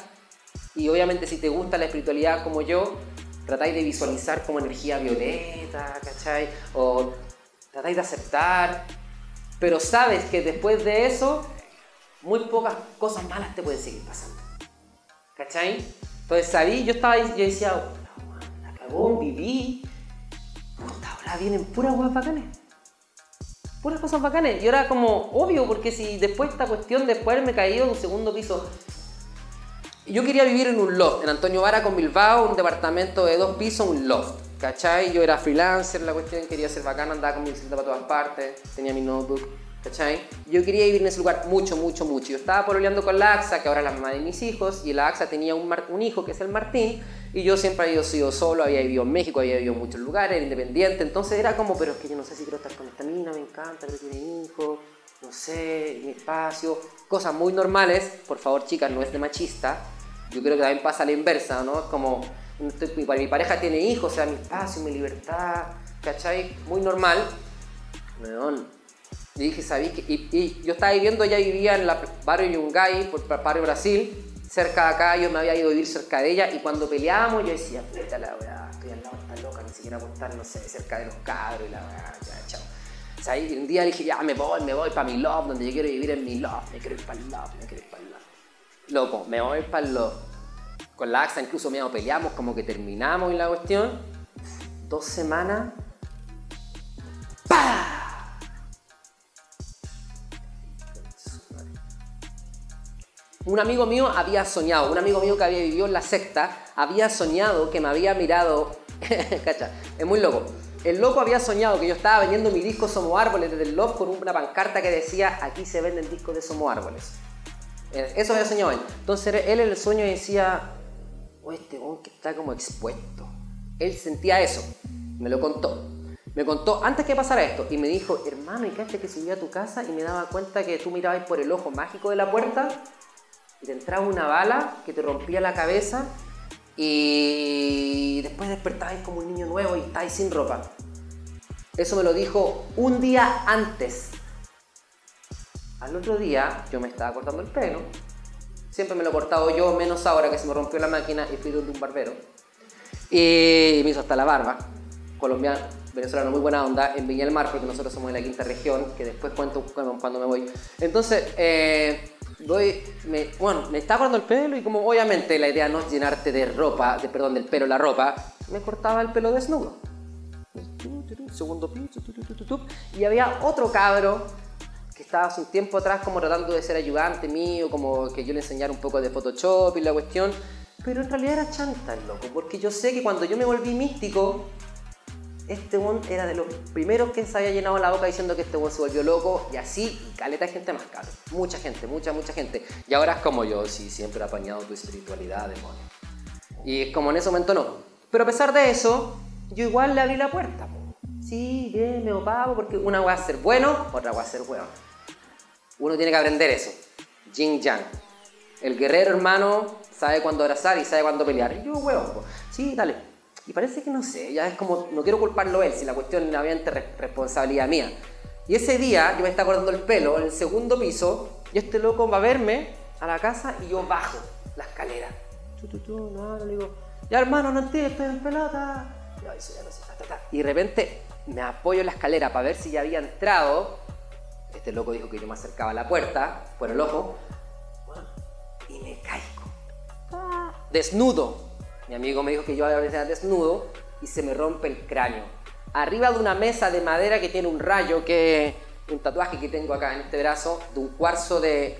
y obviamente si te gusta la espiritualidad como yo, tratáis de visualizar como energía violeta, ¿cachai? O tratáis de aceptar, pero sabes que después de eso, muy pocas cosas malas te pueden seguir pasando. ¿Cachai? Entonces yo estaba yo decía, la cagó, viví, ahora vienen puras guapas bacanes puras cosas bacanes. Y era como obvio, porque si después esta cuestión, después me caído en un segundo piso. Yo quería vivir en un loft, en Antonio Vara con Bilbao, un departamento de dos pisos, un loft. ¿Cachai? Yo era freelancer, la cuestión quería ser bacana, andaba con mi bicicleta para todas partes, tenía mi notebook, Yo quería vivir en ese lugar mucho, mucho, mucho. Yo estaba pololeando con la AXA, que ahora es la mamá de mis hijos, y la AXA tenía un, hijo que es el Martín, y yo siempre había sido solo, había vivido en México, había vivido en muchos lugares, era independiente, entonces era como, pero es que yo no sé si quiero estar con esta mina, me encanta, que tiene hijos, no sé, mi espacio, cosas muy normales, por favor chicas, no es de machista, yo creo que también pasa a la inversa, ¿no? Es como, mi pareja tiene hijos, o sea, mi espacio, mi libertad, ¿cachai? Muy normal. León. Y dije, ¿sabí? Que, y, yo estaba viviendo, ella vivía en el barrio Yungay, por barrio Brasil, cerca de acá, yo me había ido a vivir cerca de ella y cuando peleábamos yo decía, puta la weá, estoy al lado de esta loca, ni siquiera por estar, no sé, cerca de los cabros y la weá, ya, chao. O y un día dije, ya me voy, me voy para mi love, donde yo quiero vivir en mi love, me quiero ir para el love, me quiero ir para el love. Loco, me voy para el love. Con la AXA incluso peleamos, como que terminamos y la cuestión. Dos semanas. ¡Pah! Un amigo mío había soñado, un amigo mío que había vivido en la secta, había soñado que me había mirado. Cacha, es muy loco. El loco había soñado que yo estaba vendiendo mi disco Somos Árboles desde el Love con una pancarta que decía: Aquí se venden discos de Somos Árboles. Eso había soñado él. Entonces él en el sueño decía: Oh, este hombre que está como expuesto. Él sentía eso. Me lo contó. Me contó antes que pasara esto y me dijo: Hermano, ¿y qué que subí a tu casa y me daba cuenta que tú mirabas por el ojo mágico de la puerta y te entraba una bala que te rompía la cabeza y después despertabas como un niño nuevo y estabas sin ropa. Eso me lo dijo un día antes. Al otro día yo me estaba cortando el pelo. Siempre me lo he cortado yo, menos ahora que se me rompió la máquina y fui donde un barbero. Y me hizo hasta la barba. Colombiano, venezolano, muy buena onda, en Viña Mar, porque nosotros somos de la quinta región, que después cuento cuando me voy. Entonces, eh, me, bueno, me estaba cortando el pelo y como obviamente la idea no es llenarte de ropa, de, perdón, del pelo la ropa, me cortaba el pelo desnudo. Segundo piso, y había otro cabro que estaba hace un tiempo atrás como tratando de ser ayudante mío, como que yo le enseñara un poco de Photoshop y la cuestión, pero en realidad era chanta el loco, porque yo sé que cuando yo me volví místico, este one era de los primeros que se había llenado la boca diciendo que este one se volvió loco y así, y caleta gente más caro. Mucha gente, mucha, mucha gente. Y ahora es como yo, sí, siempre he apañado tu espiritualidad, demonio. Y es como en ese momento no. Pero a pesar de eso, yo igual le abrí la puerta. Sí, bien, me opago, porque una va a ser bueno, otra va a ser bueno. Uno tiene que aprender eso. Jing Yang. El guerrero hermano sabe cuándo abrazar y sabe cuándo pelear. Y yo, huevo, sí, dale, y parece que no sé, ya es como, no quiero culparlo a él, si la cuestión es obviamente responsabilidad mía. Y ese día yo me estaba cortando el pelo en el segundo piso y este loco va a verme a la casa y yo bajo la escalera. no, le digo, ya hermano, no entiendo, estoy en pelota. Y de repente me apoyo en la escalera para ver si ya había entrado. Este loco dijo que yo me acercaba a la puerta, por el ojo, y me caigo. Desnudo, mi amigo me dijo que yo había veces desnudo y se me rompe el cráneo. Arriba de una mesa de madera que tiene un rayo, que un tatuaje que tengo acá en este brazo, de un cuarzo de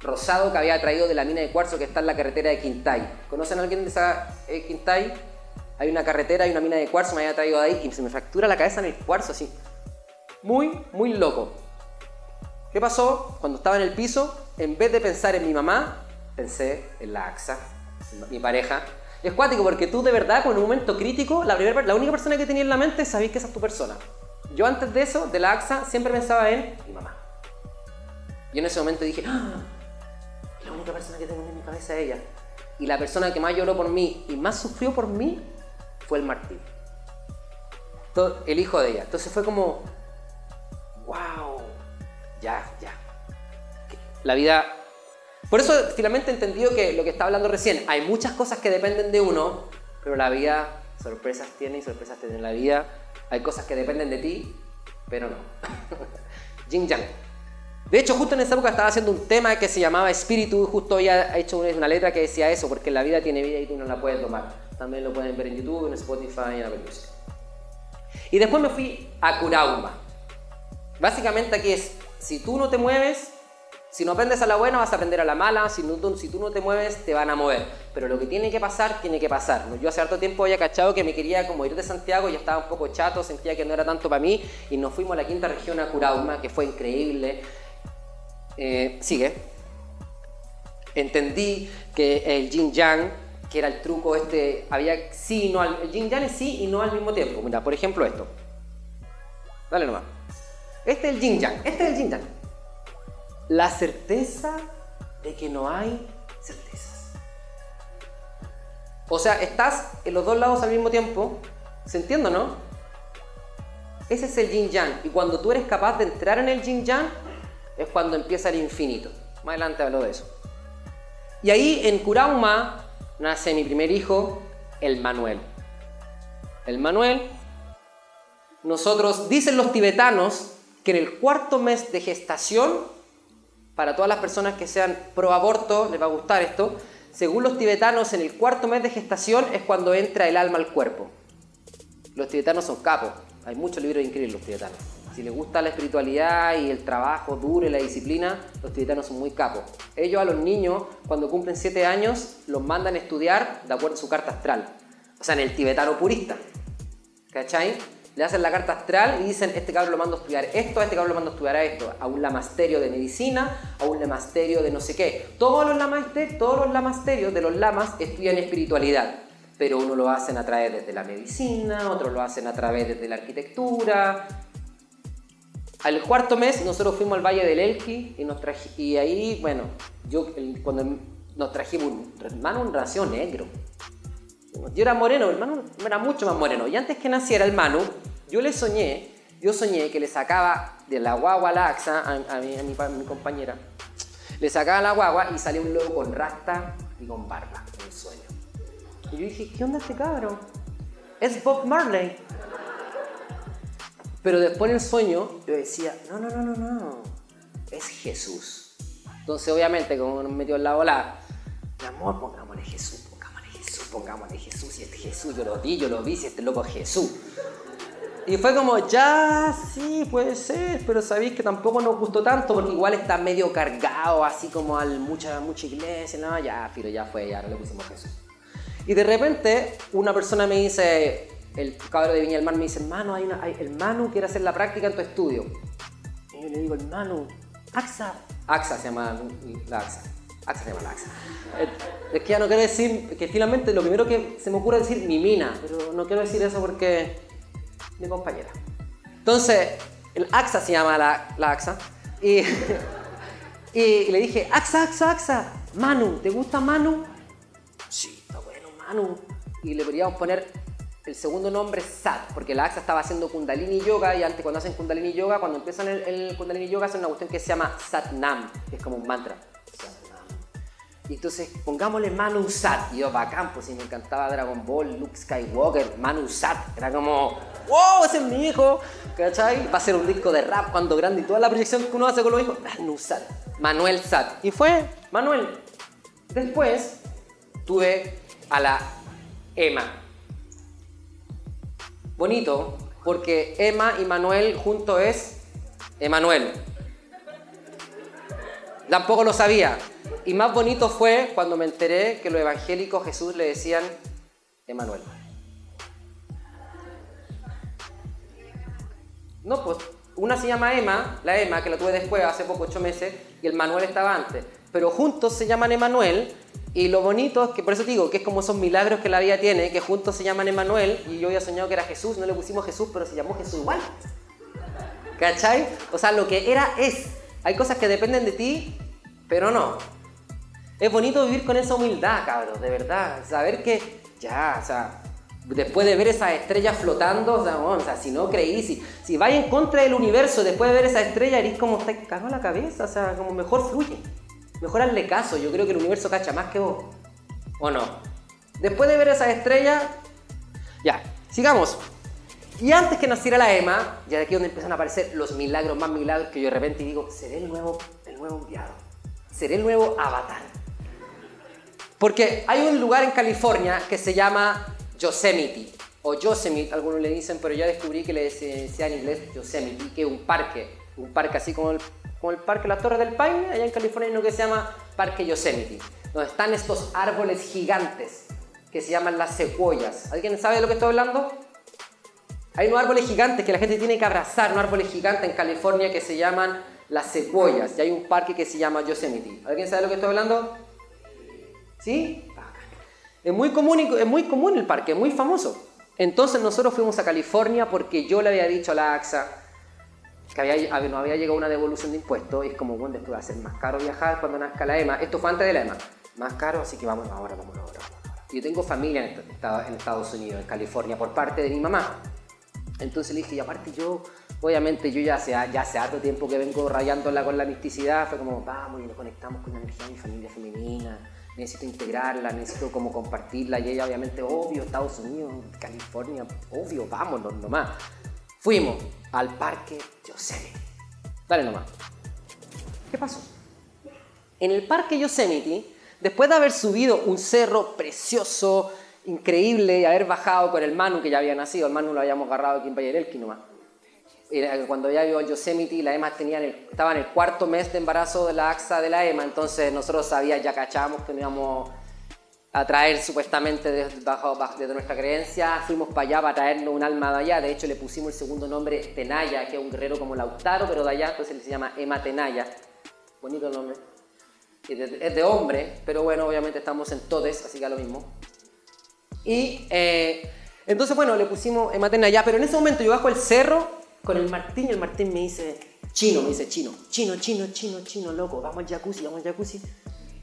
rosado que había traído de la mina de cuarzo que está en la carretera de Quintay. ¿Conocen a alguien de esa eh, Quintay? Hay una carretera, hay una mina de cuarzo, me había traído de ahí y se me fractura la cabeza en el cuarzo así. Muy, muy loco. ¿Qué pasó? Cuando estaba en el piso, en vez de pensar en mi mamá, pensé en la AXA, mi pareja. Es cuático porque tú de verdad, con un momento crítico, la, primera, la única persona que tenía en la mente sabéis que esa es tu persona. Yo antes de eso, de la AXA, siempre pensaba en mi mamá. Y en ese momento dije, ¡Ah! la única persona que tengo en mi cabeza es ella. Y la persona que más lloró por mí y más sufrió por mí fue el Martín. El hijo de ella. Entonces fue como, wow, ya, ya. La vida... Por eso finalmente he entendido que lo que estaba hablando recién, hay muchas cosas que dependen de uno, pero la vida sorpresas tiene y sorpresas tiene la vida. Hay cosas que dependen de ti, pero no. Jin Yang. De hecho, justo en esa época estaba haciendo un tema que se llamaba Espíritu, justo había hecho una letra que decía eso, porque la vida tiene vida y tú no la puedes tomar. También lo pueden ver en YouTube, en Spotify, en Apple Music. Y después me fui a Kurauma. Básicamente aquí es, si tú no te mueves, si no aprendes a la buena, vas a aprender a la mala. Si, si tú no te mueves, te van a mover. Pero lo que tiene que pasar, tiene que pasar. Yo hace harto tiempo había cachado que me quería como ir de Santiago, ya estaba un poco chato, sentía que no era tanto para mí. Y nos fuimos a la quinta región, a Curauma, que fue increíble. Eh, sigue. Entendí que el yin yang, que era el truco este, había sí y no al, el yin yang es sí y no al mismo tiempo. Mira, por ejemplo esto. Dale nomás. Este es el yin yang, este es el yin yang. La certeza de que no hay certezas. O sea, estás en los dos lados al mismo tiempo. ¿Se entiende, no? Ese es el yin yang. Y cuando tú eres capaz de entrar en el yin yang, es cuando empieza el infinito. Más adelante hablo de eso. Y ahí en Kurauma nace mi primer hijo, el Manuel. El Manuel, nosotros, dicen los tibetanos, que en el cuarto mes de gestación, para todas las personas que sean pro aborto, les va a gustar esto, según los tibetanos, en el cuarto mes de gestación es cuando entra el alma al cuerpo. Los tibetanos son capos, hay muchos libros increíbles los tibetanos. Si les gusta la espiritualidad y el trabajo duro y la disciplina, los tibetanos son muy capos. Ellos a los niños, cuando cumplen 7 años, los mandan a estudiar de acuerdo a su carta astral. O sea, en el tibetano purista. ¿Cachai? Le hacen la carta astral y dicen, este cabrón lo mando a estudiar esto, a este cabrón lo mando a estudiar a esto. A un lamasterio de medicina, a un lamasterio de no sé qué. Todos los, lamasterios, todos los lamasterios de los lamas estudian espiritualidad pero uno lo hacen a través desde la medicina, otros lo hacen a través desde la arquitectura, al cuarto mes nosotros fuimos al Valle del Elqui y, nos y ahí, bueno, yo cuando nos trajimos un hermano, un ración negro. Yo era moreno, el hermano era mucho más moreno. Y antes que naciera el Manu, yo le soñé, yo soñé que le sacaba de la guagua la axa a, mi, a, mi, compañera. Le sacaba la guagua y salía un lobo con rasta y con barba el sueño. Y yo dije, ¿qué onda este cabrón? Es Bob Marley. Pero después en el sueño yo decía, no, no, no, no, no, es Jesús. Entonces obviamente como nos metió en la ola, mi amor, pongámosle Jesús, pongámosle Jesús, y este Jesús, yo lo vi, yo lo vi, si este loco es Jesús. Y fue como, ya, sí, puede ser, pero sabéis que tampoco nos gustó tanto porque igual está medio cargado, así como al mucha, mucha iglesia, no, ya, filo, ya fue, ya no le pusimos Jesús. Y de repente una persona me dice, el cabrón de Viña del Mar me dice, hermano, hay una, el Manu quiere hacer la práctica en tu estudio. Y yo le digo, el Manu, AXA. AXA se llama la AXA. AXA se llama la AXA. Eh, es que ya no quiero decir, que finalmente lo primero que se me ocurre es decir mi mina, pero no quiero decir eso porque mi compañera. Entonces, el AXA se llama la, la AXA. Y, y le dije, AXA, AXA, AXA, Manu, ¿te gusta Manu? Sí, está bueno, Manu. Y le podríamos poner el segundo nombre Sat, porque la AXA estaba haciendo Kundalini Yoga y antes cuando hacen Kundalini Yoga, cuando empiezan el, Kundalini Yoga hacen una cuestión que se llama Satnam, que es como un mantra. Entonces pongámosle Manu Sat. Y yo, bacán, pues si me encantaba Dragon Ball, Luke Skywalker, Manu Sat. Era como, wow, ese es mi hijo. ¿Cachai? Va a ser un disco de rap cuando grande y toda la proyección que uno hace con los hijos. Manu Sat. Manuel Sat. Y fue Manuel. Después tuve a la Emma bonito porque Emma y Manuel junto es Emanuel. Tampoco lo sabía. Y más bonito fue cuando me enteré que los evangélicos Jesús le decían Emanuel. No, pues Una se llama Emma, la Emma, que la tuve después, hace poco, ocho meses, y el Manuel estaba antes. Pero juntos se llaman Emanuel, y lo bonito es que, por eso digo, que es como esos milagros que la vida tiene, que juntos se llaman Emanuel, y yo había soñado que era Jesús, no le pusimos Jesús, pero se llamó Jesús igual. ¿Cachai? O sea, lo que era es. Hay cosas que dependen de ti, pero no. Es bonito vivir con esa humildad, cabros, de verdad. Saber que ya, o sea, después de ver esas estrellas flotando, o sea, o sea si no creí, si, si vais en contra del universo después de ver esa estrella, eres como, te cagó la cabeza, o sea, como mejor fluye. Mejor hazle caso, yo creo que el universo cacha más que vos. ¿O no? Después de ver esa estrella, ya, sigamos. Y antes que naciera la Emma, ya de aquí donde empiezan a aparecer los milagros más milagros que yo de repente digo, seré el nuevo, el nuevo enviado. Seré el nuevo avatar. Porque hay un lugar en California que se llama Yosemite, o Yosemite, algunos le dicen, pero ya descubrí que le decía en inglés Yosemite, que es un parque, un parque así como el, como el parque La Torre del Paine, allá en California hay uno que se llama Parque Yosemite, donde están estos árboles gigantes que se llaman las secuoyas. ¿Alguien sabe de lo que estoy hablando? Hay unos árboles gigantes que la gente tiene que abrazar, unos árboles gigantes en California que se llaman las secuoyas, y hay un parque que se llama Yosemite. ¿Alguien sabe de lo que estoy hablando? ¿Sí? Es muy común, es muy común el parque, es muy famoso. Entonces nosotros fuimos a California porque yo le había dicho a la AXA que había, no había llegado una devolución de impuestos y es como, bueno, después va a ser más caro viajar cuando nazca la EMA. Esto fue antes de la EMA. Más caro, así que vamos ahora, vamos ahora. Yo tengo familia en, en Estados Unidos, en California, por parte de mi mamá. Entonces le dije, y aparte yo, obviamente yo ya hace, ya hace harto tiempo que vengo rayándola con la misticidad, fue como, vamos y nos conectamos con la energía de mi familia femenina necesito integrarla, necesito como compartirla y ella obviamente, obvio, Estados Unidos, California, obvio, vámonos nomás. Fuimos al parque Yosemite. Dale nomás. ¿Qué pasó? En el parque Yosemite, después de haber subido un cerro precioso, increíble, y haber bajado con el Manu que ya había nacido, el Manu lo habíamos agarrado aquí en Vallarelqui nomás cuando ya vio Yosemite, la EMA tenía estaba en el cuarto mes de embarazo de la AXA de la EMA, entonces nosotros sabíamos, ya cachábamos que íbamos a traer supuestamente desde, desde nuestra creencia, fuimos para allá para traernos un alma de allá, de hecho le pusimos el segundo nombre Tenaya, que es un guerrero como Lautaro, pero de allá, entonces se llama Emma Tenaya, bonito el nombre, es de, hombre, pero bueno, obviamente estamos en todes, así que a lo mismo. Y eh, entonces, bueno, le pusimos Emma Tenaya, pero en ese momento yo bajo el cerro con el Martín y el Martín me dice, chino, me dice chino, chino, chino, chino, chino, loco, vamos al jacuzzi, vamos al jacuzzi.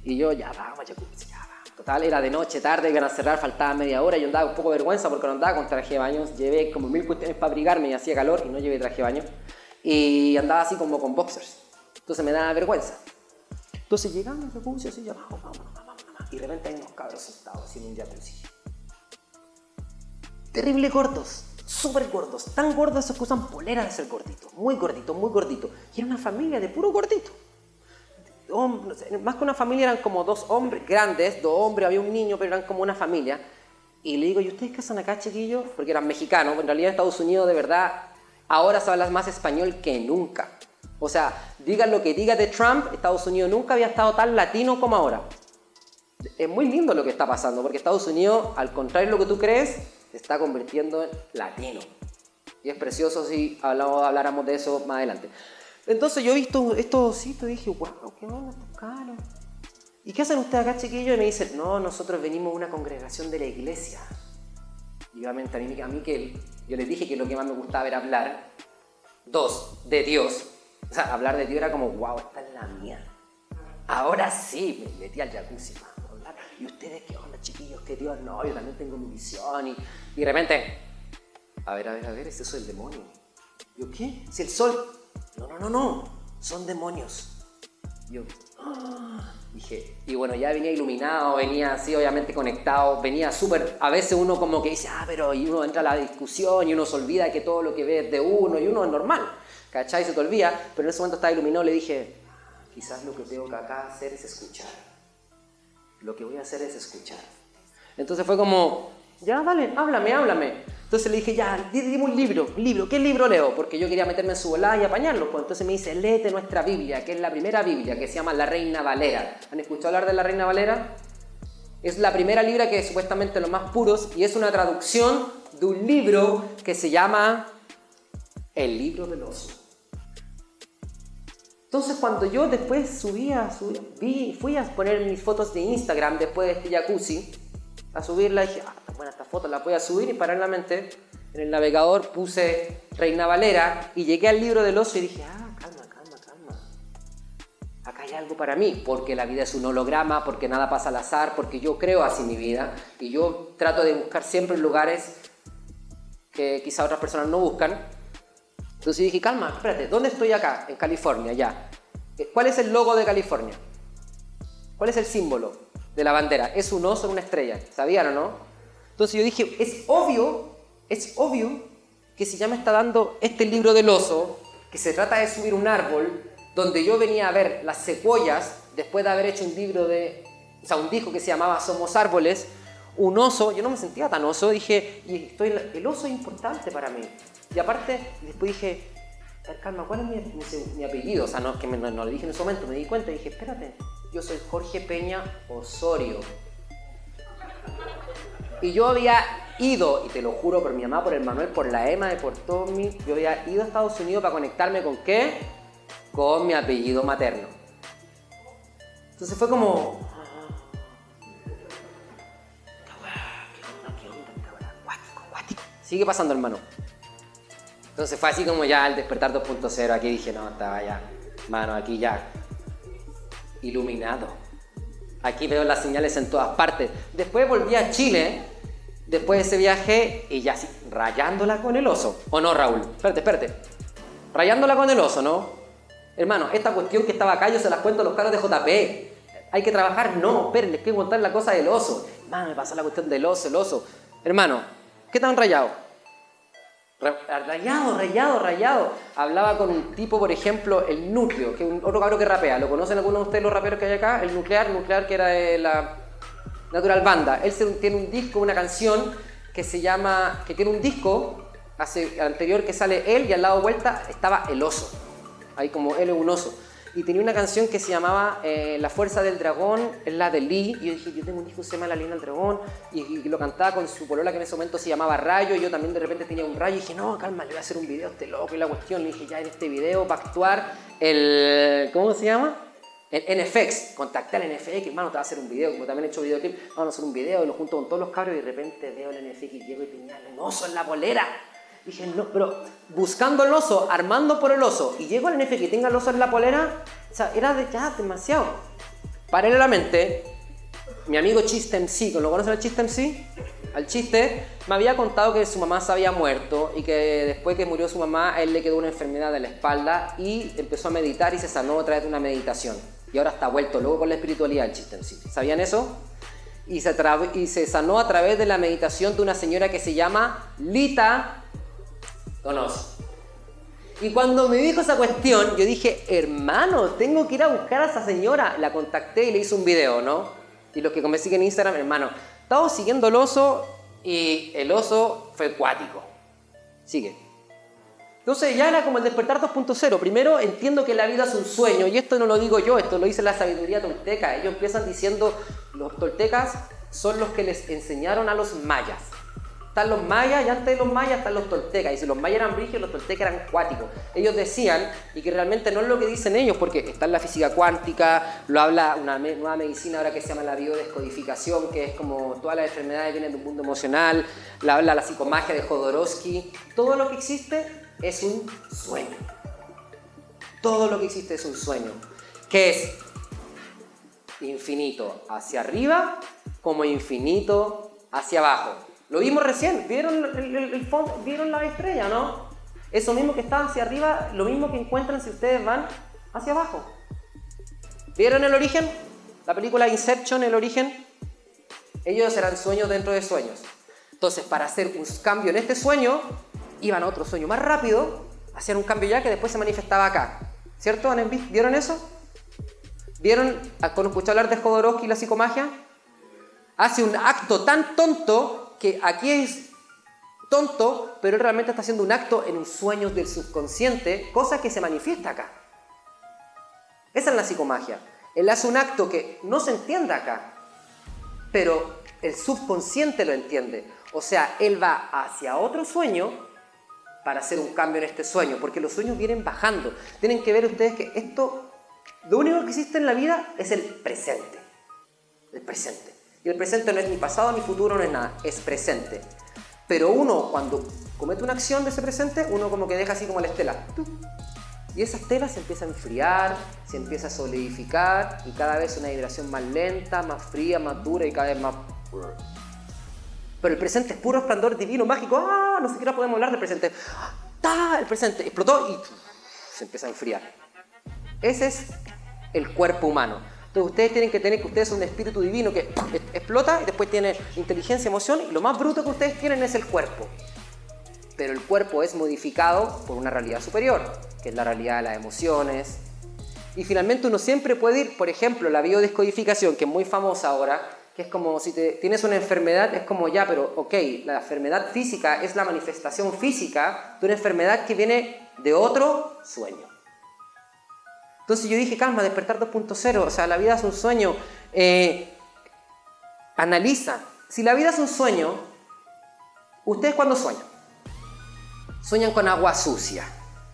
Y yo, ya vamos al jacuzzi, ya vamos. Total, era de noche, tarde, iban a cerrar, faltaba media hora. Yo andaba un poco de vergüenza porque no andaba con traje de baño. Llevé como mil cuestiones para abrigarme y hacía calor y no llevé traje de baño. Y andaba así como con boxers. Entonces me daba vergüenza. Entonces llegamos al jacuzzi así, ya vamos, vamos, vamos, vamos. Y de repente hay unos cabros sentados así en un jacuzzi. Terrible cortos súper gordos, tan gordos que usan polera de ser gordito, muy gordito, muy gordito. Y era una familia de puro gordito. más que una familia eran como dos hombres grandes, dos hombres, había un niño, pero eran como una familia. Y le digo, ¿y ustedes qué hacen acá, chiquillos? Porque eran mexicanos, en realidad en Estados Unidos de verdad ahora se habla más español que nunca. O sea, digan lo que diga de Trump, Estados Unidos nunca había estado tan latino como ahora. Es muy lindo lo que está pasando, porque Estados Unidos, al contrario de lo que tú crees, se está convirtiendo en latino. Y es precioso si hablamos, habláramos de eso más adelante. Entonces yo he visto estos sitios y dije, wow, qué bueno, caro. ¿Y qué hacen ustedes acá, chiquillos? Y me dicen, no, nosotros venimos de una congregación de la iglesia. Y obviamente a mí, a mí que yo les dije que lo que más me gustaba era hablar, dos, de Dios. O sea, hablar de Dios era como, wow, esta es la mía. Ahora sí, me metí al jacuzzi, ¿Y ustedes qué onda, chiquillos? Que Dios no, yo también tengo mi visión. Y, y de repente, a ver, a ver, a ver, es eso el demonio. Yo, ¿qué? Si el sol. No, no, no, no. Son demonios. Yo, dije, y bueno, ya venía iluminado, venía así, obviamente conectado, venía súper. A veces uno como que dice, ah, pero y uno entra a la discusión y uno se olvida que todo lo que ve es de uno y uno es normal. ¿Cachai? Se te olvida, pero en ese momento estaba iluminado, le dije, quizás lo que tengo que acá hacer es escuchar lo que voy a hacer es escuchar. Entonces fue como, ya, vale, háblame, háblame. Entonces le dije, ya, dime un libro, un libro, ¿qué libro leo? Porque yo quería meterme en su volada y apañarlo. Pues entonces me dice, léete nuestra Biblia, que es la primera Biblia, que se llama La Reina Valera. ¿Han escuchado hablar de la Reina Valera? Es la primera libra que es supuestamente los más puros y es una traducción de un libro que se llama El libro del oso. Entonces cuando yo después subía, subía vi, fui a poner mis fotos de Instagram después de este jacuzzi, a subirla, dije, ah, buena esta foto, la voy a subir y paralelamente en el navegador puse Reina Valera y llegué al libro del oso y dije, ah, calma, calma, calma. Acá hay algo para mí, porque la vida es un holograma, porque nada pasa al azar, porque yo creo así mi vida y yo trato de buscar siempre lugares que quizá otras personas no buscan. Entonces dije, calma, espérate, ¿dónde estoy acá? En California, ya. ¿Cuál es el logo de California? ¿Cuál es el símbolo de la bandera? Es un oso, una estrella. ¿Sabían o no? Entonces yo dije, es obvio, es obvio que si ya me está dando este libro del oso, que se trata de subir un árbol, donde yo venía a ver las secuoyas, después de haber hecho un libro de, o sea, un disco que se llamaba Somos Árboles, un oso, yo no me sentía tan oso, dije, estoy, el oso es importante para mí. Y aparte, después dije, calma, ¿cuál es mi, apellido? O sea, no, que no, lo dije en ese momento, me di cuenta y dije, espérate, yo soy Jorge Peña Osorio. Y yo había ido, y te lo juro por mi mamá, por el Manuel, por la Emma por todo mi, yo había ido a Estados Unidos para conectarme con qué? Con mi apellido materno. Entonces fue como, Sigue pasando, hermano. Entonces fue así como ya el despertar 2.0. Aquí dije, no, estaba ya, mano, aquí ya iluminado. Aquí veo las señales en todas partes. Después volví a Chile, después de ese viaje, y ya así, rayándola con el oso. ¿O no, Raúl? Espérate, espérate. Rayándola con el oso, ¿no? Hermano, esta cuestión que estaba acá, yo se las cuento a los caros de JP. Hay que trabajar, no, esperen, les quiero contar la cosa del oso. Hermano, me pasó la cuestión del oso, el oso. Hermano, ¿Qué tan rayado? Rayado, rayado, rayado. Hablaba con un tipo, por ejemplo, el núcleo, que es otro cabrón que rapea. ¿Lo conocen algunos de ustedes los raperos que hay acá? El nuclear, nuclear que era de la Natural Banda. Él tiene un disco, una canción que se llama, que tiene un disco hace, anterior que sale él y al lado vuelta estaba el oso. Ahí como él es un oso y tenía una canción que se llamaba eh, La Fuerza del Dragón, es la de Lee, y yo dije, yo tengo un hijo que se llama La Línea del Dragón, y, lo cantaba con su polola que en ese momento se llamaba Rayo, y yo también de repente tenía un rayo, y dije, no, calma, le voy a hacer un video a este loco, y la cuestión, le dije, ya en este video va a actuar el, ¿cómo se llama? El NFX, contacté al NFX, hermano, te va a hacer un video, como también he hecho videoclip, vamos a hacer un video, y lo junto con todos los cabros, y de repente veo el NFX y llego y el oso en la polera. Dije, no, pero buscando el oso, armando por el oso, y llego al NFX y tenga el oso en la polera, o sea, era de, ya demasiado. Paralelamente, mi amigo Chiste MC, ¿lo conocen al Chiste MC? Al Chiste, me había contado que su mamá se había muerto y que después que murió su mamá, a él le quedó una enfermedad de la espalda y empezó a meditar y se sanó a través de una meditación. Y ahora está vuelto luego con la espiritualidad el Chiste MC. ¿Sabían eso? Y se, y se sanó a través de la meditación de una señora que se llama Lita Donos. Y cuando me dijo esa cuestión, yo dije, hermano, tengo que ir a buscar a esa señora. La contacté y le hice un video, ¿no? Y los que me siguen en Instagram, hermano, estaba siguiendo el oso y el oso fue acuático. Sigue. Entonces ya era como el despertar 2.0. Primero entiendo que la vida es un sueño, y esto no lo digo yo, esto lo dice la sabiduría tolteca. Ellos empiezan diciendo, los toltecas son los que les enseñaron a los mayas. Están los mayas y antes de los mayas están los toltecas. Y si los mayas eran brígidos, los toltecas eran cuáticos. Ellos decían, y que realmente no es lo que dicen ellos, porque está en la física cuántica, lo habla una nueva medicina ahora que se llama la biodescodificación, que es como todas las enfermedades vienen de un mundo emocional, la habla la psicomagia de Jodorowsky. Todo lo que existe es un sueño. Todo lo que existe es un sueño. Que es infinito hacia arriba como infinito hacia abajo. Lo vimos recién, ¿vieron, el, fondo, ¿vieron la estrella, no? Eso mismo que está hacia arriba, lo mismo que encuentran si ustedes van hacia abajo. ¿Vieron el origen? La película Inception, el origen. Ellos eran sueños dentro de sueños. Entonces, para hacer un cambio en este sueño, iban a otro sueño más rápido, hacían un cambio ya que después se manifestaba acá. ¿Cierto? ¿Vieron eso? ¿Vieron cuando escuché hablar de Jodorowsky y la psicomagia? Hace un acto tan tonto que aquí es tonto, pero él realmente está haciendo un acto en un sueño del subconsciente, cosa que se manifiesta acá. Esa es la psicomagia. Él hace un acto que no se entiende acá, pero el subconsciente lo entiende. O sea, él va hacia otro sueño para hacer un cambio en este sueño, porque los sueños vienen bajando. Tienen que ver ustedes que esto, lo único que existe en la vida es el presente. El presente. Y el presente no es ni pasado ni futuro, no es nada, es presente. Pero uno, cuando comete una acción de ese presente, uno como que deja así como la estela. Y esa estela se empieza a enfriar, se empieza a solidificar y cada vez una vibración más lenta, más fría, más dura y cada vez más... Pero el presente es puro esplendor divino, mágico. ¡Ah! No siquiera podemos hablar del presente. ¡Ah! El presente explotó y se empieza a enfriar. Ese es el cuerpo humano. Entonces ustedes tienen que tener que ustedes son un espíritu divino que explota y después tiene inteligencia, emoción y lo más bruto que ustedes tienen es el cuerpo. Pero el cuerpo es modificado por una realidad superior, que es la realidad de las emociones. Y finalmente uno siempre puede ir, por ejemplo, la biodescodificación, que es muy famosa ahora, que es como si te, tienes una enfermedad, es como ya, pero ok, la enfermedad física es la manifestación física de una enfermedad que viene de otro sueño. Entonces yo dije, calma, despertar 2.0, o sea, la vida es un sueño. Eh, analiza, si la vida es un sueño, ¿ustedes cuándo sueñan? Sueñan con agua sucia,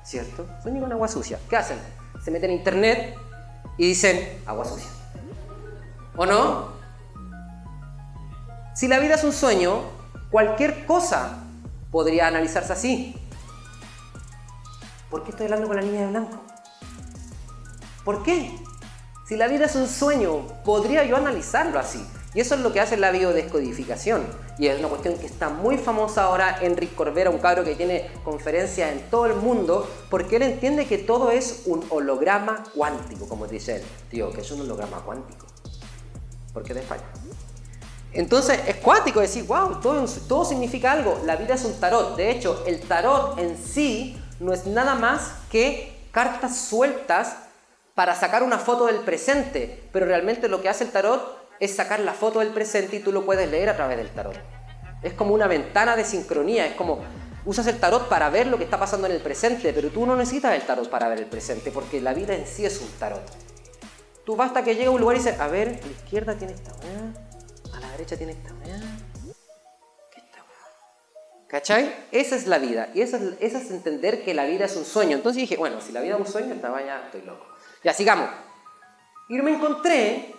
¿cierto? Sueñan con agua sucia. ¿Qué hacen? Se meten en internet y dicen agua sucia. ¿O no? Si la vida es un sueño, cualquier cosa podría analizarse así. ¿Por qué estoy hablando con la niña de blanco? ¿Por qué? Si la vida es un sueño, podría yo analizarlo así. Y eso es lo que hace la biodescodificación. Y es una cuestión que está muy famosa ahora. Enric Corbera, un cabro que tiene conferencias en todo el mundo, porque él entiende que todo es un holograma cuántico, como dice él. Tío, que es un holograma cuántico. ¿Por qué te falla? Entonces es cuántico decir, wow, todo significa algo. La vida es un tarot. De hecho, el tarot en sí no es nada más que cartas sueltas para sacar una foto del presente. Pero realmente lo que hace el tarot es sacar la foto del presente y tú lo puedes leer a través del tarot. Es como una ventana de sincronía. Es como usas el tarot para ver lo que está pasando en el presente, pero tú no necesitas el tarot para ver el presente, porque la vida en sí es un tarot. Tú basta que llegue a un lugar y dices, a ver, a la izquierda tiene esta a la derecha tiene esta weá. ¿Qué weá? ¿Cachai? Esa es la vida. Y eso es, es entender que la vida es un sueño. Entonces dije, bueno, si la vida es un sueño, esta ya estoy loco. Ya, sigamos. Y me encontré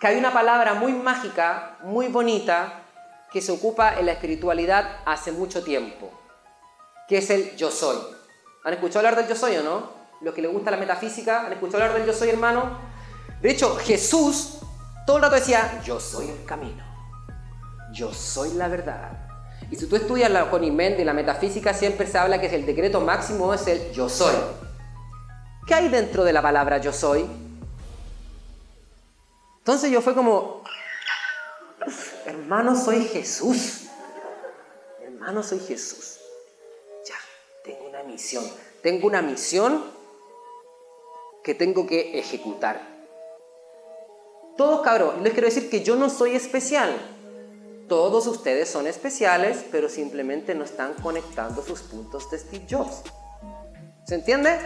que hay una palabra muy mágica, muy bonita, que se ocupa en la espiritualidad hace mucho tiempo, que es el yo soy. ¿Han escuchado hablar del yo soy o no? Los que les gusta la metafísica, ¿han escuchado hablar del yo soy, hermano? De hecho, Jesús todo el rato decía, yo soy el camino, yo soy la verdad. Y si tú estudias la Jonimente y la metafísica, siempre se habla que el decreto máximo es el yo soy. ¿Qué hay dentro de la palabra yo soy? Entonces yo fue como, hermano, soy Jesús. Hermano, soy Jesús. Ya, tengo una misión. Tengo una misión que tengo que ejecutar. Todos, cabrón, les quiero decir que yo no soy especial. Todos ustedes son especiales, pero simplemente no están conectando sus puntos de Steve Jobs. ¿Se entiende?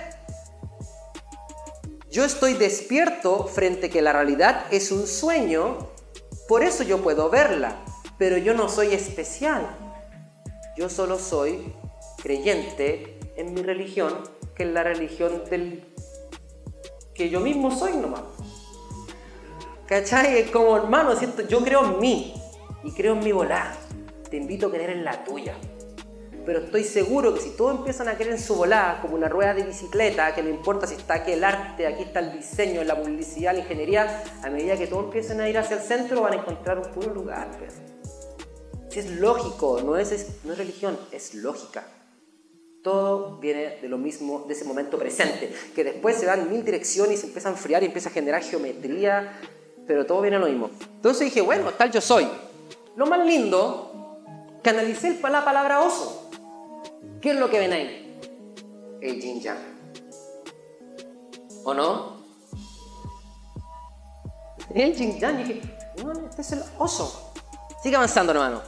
Yo estoy despierto frente que la realidad es un sueño, por eso yo puedo verla, pero yo no soy especial. Yo solo soy creyente en mi religión, que es la religión del que yo mismo soy nomás. ¿Cachai? Es como, hermano, siento, yo creo en mí y creo en mi volada. Te invito a creer en la tuya. Pero estoy seguro que si todos empiezan a creer en su volada, como una rueda de bicicleta, que no importa si está aquí el arte, aquí está el diseño, la publicidad, la ingeniería, a medida que todos empiecen a ir hacia el centro van a encontrar un puro lugar. Si es lógico, no es, no es religión, es lógica. Todo viene de lo mismo, de ese momento presente, que después se van mil direcciones y se empieza a enfriar y empieza a generar geometría, pero todo viene a lo mismo. Entonces dije, bueno, tal yo soy. Lo más lindo, que analicé la palabra oso. ¿Qué es lo que ven ahí? El yin yang. ¿O no? El yin yang. Y dije, no, este es el oso. Sigue avanzando, hermano.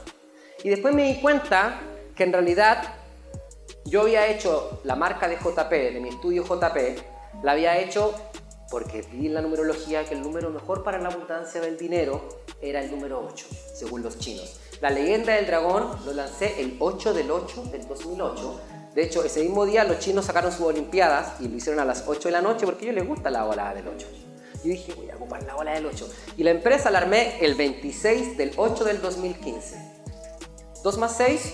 Y después me di cuenta que en realidad yo había hecho la marca de JP, de mi estudio JP, la había hecho porque vi en la numerología que el número mejor para la abundancia del dinero era el número 8, según los chinos. La leyenda del dragón lo lancé el 8 del 8 del 2008. De hecho, ese mismo día los chinos sacaron sus olimpiadas y lo hicieron a las 8 de la noche porque a ellos les gusta la ola del 8. Yo dije, voy a ocupar la ola del 8. Y la empresa la armé el 26 del 8 del 2015. 2 más 6,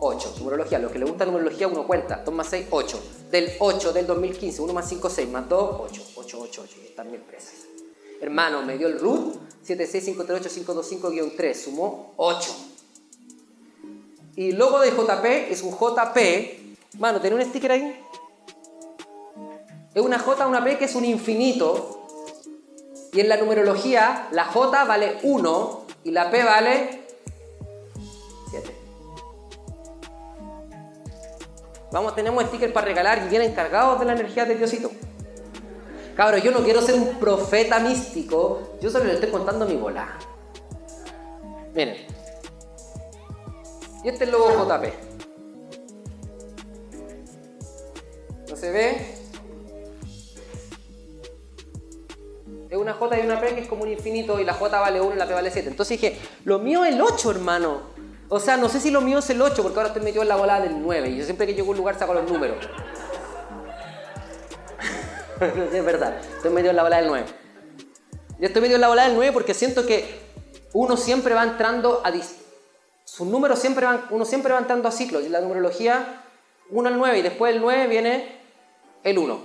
8. Numerología, lo que le gusta la numerología uno cuenta. 2 más 6, 8. Del 8 del 2015, 1 más 5, 6, más 2, 8. 8, 8, 8. Y están mi empresa. Hermano, me dio el root 76538-525-3, sumó 8. Y el logo de JP es un JP. Mano, ¿tiene un sticker ahí? Es una J, una P que es un infinito. Y en la numerología, la J vale 1 y la P vale 7. Vamos, tenemos stickers para regalar y vienen cargados de la energía de Diosito. Cabrón, yo no quiero ser un profeta místico, yo solo le estoy contando mi bola. Miren. Y este es el logo JP. ¿No se ve? Es una J y una P que es como un infinito y la J vale 1 y la P vale 7. Entonces dije, lo mío es el 8, hermano. O sea, no sé si lo mío es el 8 porque ahora estoy metido en la bola del 9 y yo siempre que llego a un lugar saco los números. es verdad, estoy medio en la bola del 9. Yo estoy medio en la bola del 9 porque siento que uno siempre va entrando a... Sus números siempre van, uno siempre va entrando a ciclos. Y la numerología, 1 al 9 y después del 9 viene el 1.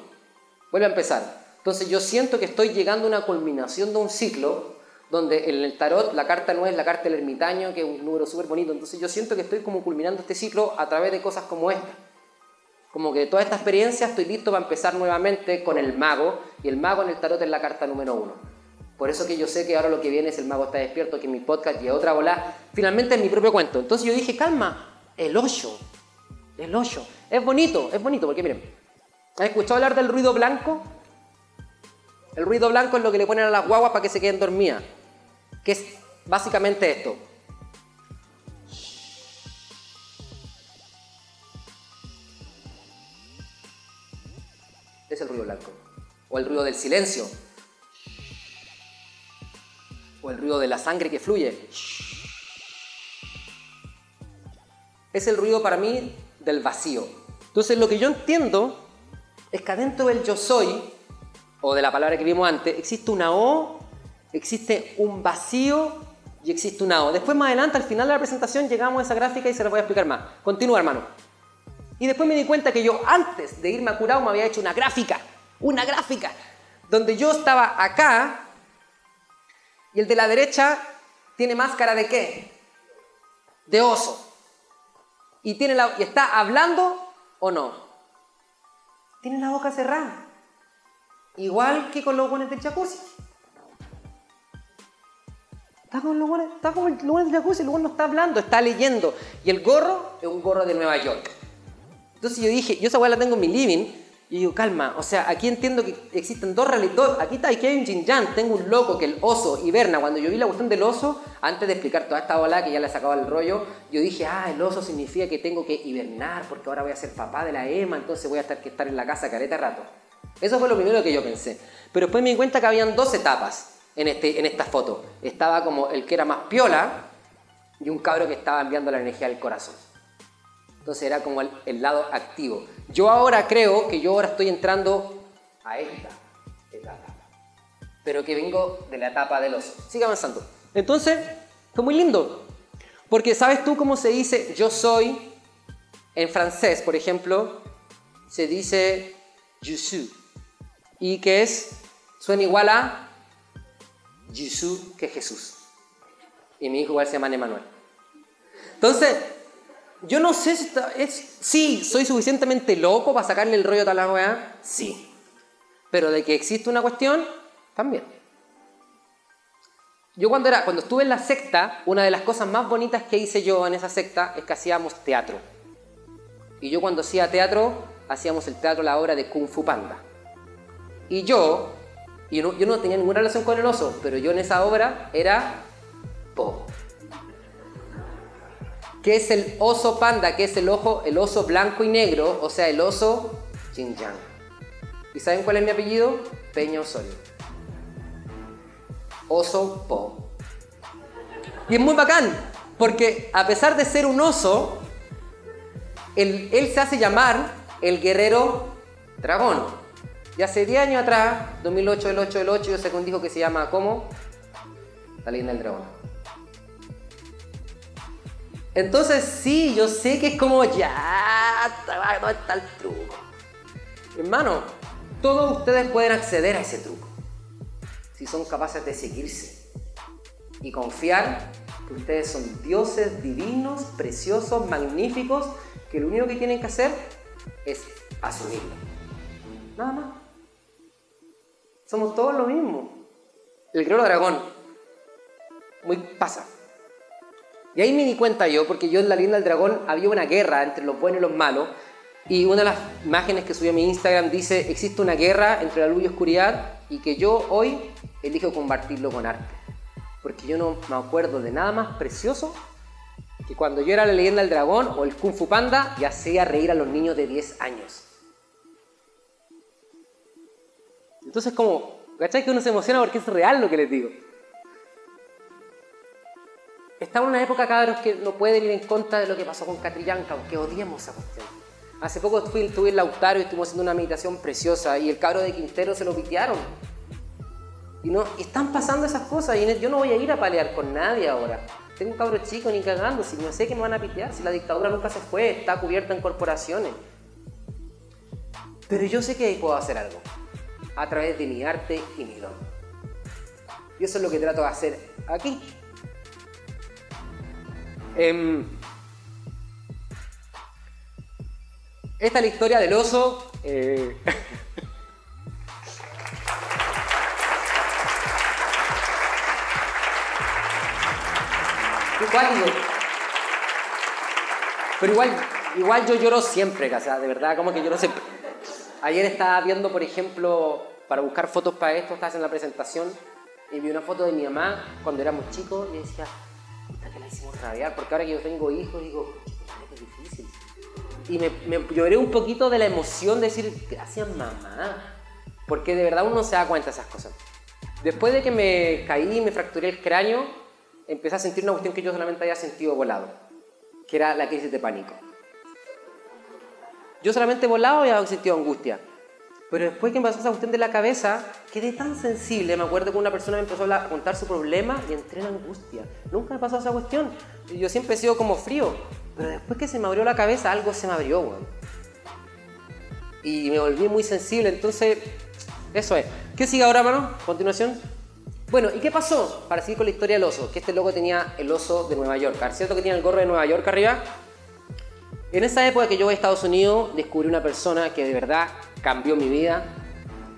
Vuelve a empezar. Entonces yo siento que estoy llegando a una culminación de un ciclo donde en el tarot la carta 9 es la carta del ermitaño, que es un número súper bonito. Entonces yo siento que estoy como culminando este ciclo a través de cosas como esta. Como que toda esta experiencia estoy listo para empezar nuevamente con el mago, y el mago en el tarot es la carta número uno. Por eso que yo sé que ahora lo que viene es el mago está despierto, que mi podcast y otra bola, finalmente es mi propio cuento. Entonces yo dije, calma, el 8, el 8. Es bonito, es bonito, porque miren, ¿has escuchado hablar del ruido blanco? El ruido blanco es lo que le ponen a las guaguas para que se queden dormidas, que es básicamente esto. Es el ruido blanco. O el ruido del silencio. O el ruido de la sangre que fluye. Es el ruido para mí del vacío. Entonces lo que yo entiendo es que adentro del yo soy, o de la palabra que vimos antes, existe una O, existe un vacío y existe una O. Después más adelante, al final de la presentación, llegamos a esa gráfica y se la voy a explicar más. Continúa, hermano. Y después me di cuenta que yo antes de irme a curado me había hecho una gráfica, una gráfica, donde yo estaba acá y el de la derecha tiene máscara de qué? De oso. Y, tiene y está hablando o no. Tiene la boca cerrada. Igual que con los buenos del jacuzzi. Está con los buenos, está con los buenos del jacuzzi, el bueno no está hablando, está leyendo. Y el gorro es un gorro de Nueva York. Entonces yo dije, yo esa weá la tengo en mi living, y digo, calma, o sea, aquí entiendo que existen dos realidades, aquí está, aquí hay un Jin tengo un loco que el oso hiberna, cuando yo vi la cuestión del oso, antes de explicar toda esta ola que ya le sacaba el rollo, yo dije, ah, el oso significa que tengo que hibernar, porque ahora voy a ser papá de la Emma, entonces voy a estar que estar en la casa careta rato. Eso fue lo primero que yo pensé. Pero después me di cuenta que habían dos etapas en, este, en esta foto. Estaba como el que era más piola y un cabro que estaba enviando la energía del corazón. Entonces era como el, lado activo. Yo ahora creo que yo ahora estoy entrando a esta etapa. Pero que vengo de la etapa de los... Sigue avanzando. Entonces, fue muy lindo. Porque ¿sabes tú cómo se dice yo soy? En francés, por ejemplo, se dice je suis. Y que es, suena igual a Jesús que Jesús. Y mi hijo igual se llama Emanuel. Entonces, yo no sé si es, sí, soy suficientemente loco para sacarle el rollo a la weá, sí. Pero de que existe una cuestión, también. Yo cuando, era, cuando estuve en la secta, una de las cosas más bonitas que hice yo en esa secta es que hacíamos teatro. Y yo cuando hacía teatro, hacíamos el teatro, la obra de Kung Fu Panda. Y yo, y no, yo no tenía ninguna relación con el oso, pero yo en esa obra era Po. ¿Qué es el oso panda? ¿Qué es el, ojo, el oso blanco y negro? O sea, el oso Xinjiang. ¿Y saben cuál es mi apellido? Peña Osorio. Oso Po. Y es muy bacán, Porque a pesar de ser un oso, él, se hace llamar el guerrero dragón. Y hace 10 años atrás, 2008, el 8 del 8, yo sé que un dijo que se llama ¿cómo? La leyenda del dragón. Entonces sí, yo sé que es como ya, ¿dónde está el truco? Hermano, todos ustedes pueden acceder a ese truco. Si son capaces de seguirse y confiar que ustedes son dioses divinos, preciosos, magníficos, que lo único que tienen que hacer es asumirlo. Nada más. Somos todos lo mismo. El guerrero dragón. Muy pasa. Y ahí me di cuenta yo, porque yo en la leyenda del dragón había una guerra entre los buenos y los malos. Y una de las imágenes que subí a mi Instagram dice, existe una guerra entre la luz y oscuridad y que yo hoy elijo compartirlo con arte. Porque yo no me acuerdo de nada más precioso que cuando yo era la leyenda del dragón o el Kung Fu Panda y hacía reír a los niños de 10 años. Entonces como, ¿cachai? Que uno se emociona porque es real lo que les digo. Estamos en una época, cabros, que no pueden ir en contra de lo que pasó con Catrillanca, aunque odiemos esa cuestión. Hace poco estuve, estuve en Lautaro y estuvimos haciendo una meditación preciosa y el cabro de Quintero se lo pitearon. Y, no, están pasando esas cosas y yo no voy a ir a pelear con nadie ahora. Tengo un cabro chico ni cagando, si no sé que me van a pitear, si la dictadura nunca se fue, está cubierta en corporaciones. Pero yo sé que puedo hacer algo a través de mi arte y mi don. Y eso es lo que trato de hacer aquí. Em, esta es la historia del oso. Eh, Pero igual, igual yo lloro siempre, o sea, de verdad, como que lloro siempre. Ayer estaba viendo, por ejemplo, para buscar fotos para esto, estaba haciendo la presentación y vi una foto de mi mamá cuando éramos chicos y decía, porque ahora que yo tengo hijos digo, qué difícil. Y me, me, lloré un poquito de la emoción de decir, gracias mamá, porque de verdad uno se da cuenta de esas cosas. Después de que me caí y me fracturé el cráneo, empecé a sentir una cuestión que yo solamente había sentido volado, que era la crisis de pánico. Yo solamente volado y había sentido angustia. Pero después que me pasó esa cuestión de la cabeza, quedé tan sensible. Me acuerdo que una persona me empezó a contar su problema y entré en angustia. Nunca me pasó esa cuestión. Yo siempre he sido como frío. Pero después que se me abrió la cabeza, algo se me abrió, weón. Y me volví muy sensible. Entonces, eso es. ¿Qué sigue ahora, mano? Continuación. Bueno, ¿y qué pasó? Para seguir con la historia del oso. Que este loco tenía el oso de Nueva York. ¿Cierto que tiene el gorro de Nueva York arriba? En esa época que yo voy a Estados Unidos, descubrí una persona que de verdad cambió mi vida,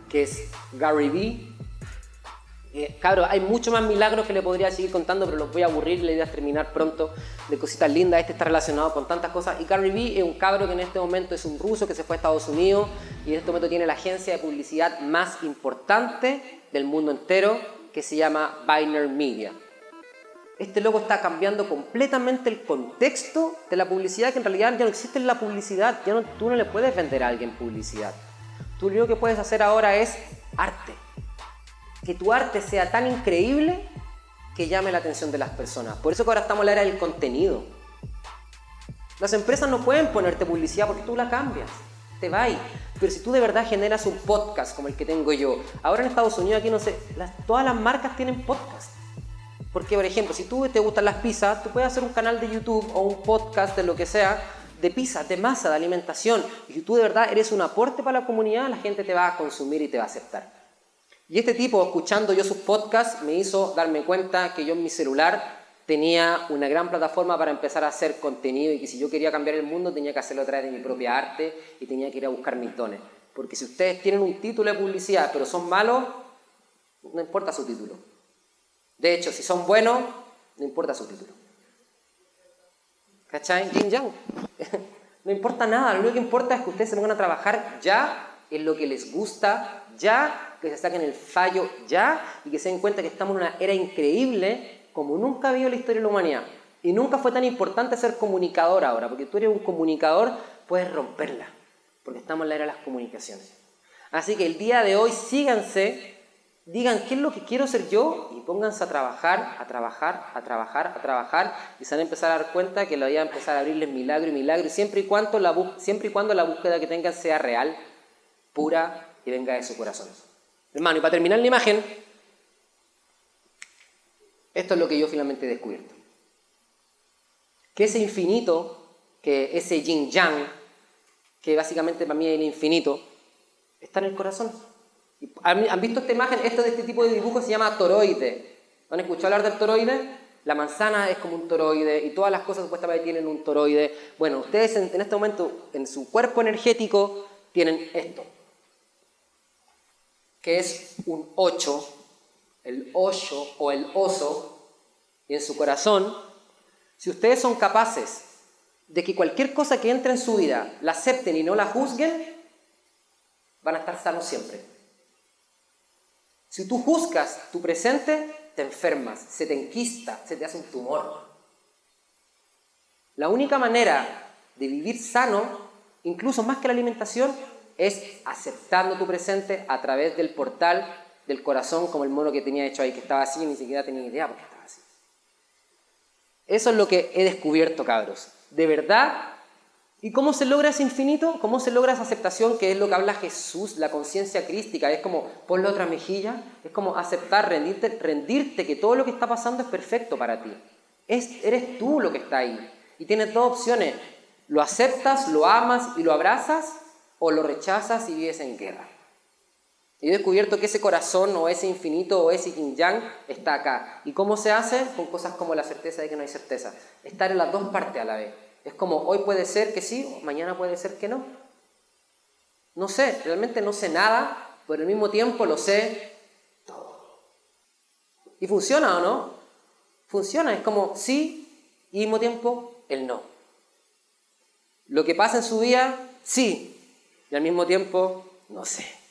que es Gary Vee. Eh, cabro, hay muchos más milagros que le podría seguir contando, pero los voy a aburrir, la idea es terminar pronto de cositas lindas. Este está relacionado con tantas cosas. Y Gary Vee es un cabro que en este momento es un ruso que se fue a Estados Unidos y en este momento tiene la agencia de publicidad más importante del mundo entero, que se llama Biner Media. Este loco está cambiando completamente el contexto de la publicidad, que en realidad ya no existe la publicidad, ya no, tú no le puedes vender a alguien publicidad. Tú lo que puedes hacer ahora es arte. Que tu arte sea tan increíble que llame la atención de las personas. Por eso que ahora estamos en la era del contenido. Las empresas no pueden ponerte publicidad porque tú la cambias, te va Pero si tú de verdad generas un podcast como el que tengo yo, ahora en Estados Unidos aquí no sé, todas las marcas tienen podcast. Porque, por ejemplo, si tú te gustan las pizzas, tú puedes hacer un canal de YouTube o un podcast de lo que sea, de pizza, de masa, de alimentación. Y tú de verdad eres un aporte para la comunidad, la gente te va a consumir y te va a aceptar. Y este tipo, escuchando yo sus podcasts, me hizo darme cuenta que yo en mi celular tenía una gran plataforma para empezar a hacer contenido y que si yo quería cambiar el mundo tenía que hacerlo a través de mi propia arte y tenía que ir a buscar mis dones. Porque si ustedes tienen un título de publicidad pero son malos, no importa su título. De hecho, si son buenos, no importa su título. ¿Cachai? Yin Yang. no importa nada, lo único que importa es que ustedes se pongan a trabajar ya en lo que les gusta, ya, que se saquen el fallo ya y que se den cuenta que estamos en una era increíble como nunca vio la historia de la humanidad. Y nunca fue tan importante ser comunicador ahora, porque tú eres un comunicador, puedes romperla, porque estamos en la era de las comunicaciones. Así que el día de hoy síganse digan qué es lo que quiero ser yo y pónganse a trabajar, a trabajar, a trabajar, a trabajar y se van a empezar a dar cuenta que la va a empezar a abrirles milagro y milagro, siempre y, cuando la siempre y cuando la búsqueda que tengan sea real, pura y venga de su corazón. Hermano, y para terminar la imagen, esto es lo que yo finalmente he descubierto. Que ese infinito, que ese yin yang, que básicamente para mí es el infinito, está en el corazón. ¿Han visto esta imagen? Esto de este tipo de dibujo se llama toroide. ¿Han escuchado hablar del toroide? La manzana es como un toroide y todas las cosas supuestamente tienen un toroide. Bueno, ustedes en, este momento en su cuerpo energético tienen esto, que es un 8, el 8 o el oso, y en su corazón, si ustedes son capaces de que cualquier cosa que entre en su vida la acepten y no la juzguen, van a estar sanos siempre. Si tú juzgas tu presente, te enfermas, se te enquista, se te hace un tumor. La única manera de vivir sano, incluso más que la alimentación, es aceptando tu presente a través del portal del corazón, como el mono que tenía hecho ahí, que estaba así y ni siquiera tenía idea por qué estaba así. Eso es lo que he descubierto, cabros. De verdad, ¿Y cómo se logra ese infinito? ¿Cómo se logra esa aceptación que es lo que habla Jesús, la conciencia crística? Es como ponle otra mejilla, es como aceptar, rendirte, rendirte que todo lo que está pasando es perfecto para ti. Es, eres tú lo que está ahí. Y tienes dos opciones. Lo aceptas, lo amas y lo abrazas o lo rechazas y vives en guerra. Y he descubierto que ese corazón o ese infinito o ese yin yang está acá. ¿Y cómo se hace? Con cosas como la certeza de que no hay certeza. Estar en las dos partes a la vez. Es como hoy puede ser que sí, mañana puede ser que no. No sé, realmente no sé nada, pero al mismo tiempo lo sé todo. ¿Y funciona o no? Funciona, es como sí y al mismo tiempo el no. Lo que pasa en su vida, sí, y al mismo tiempo no sé.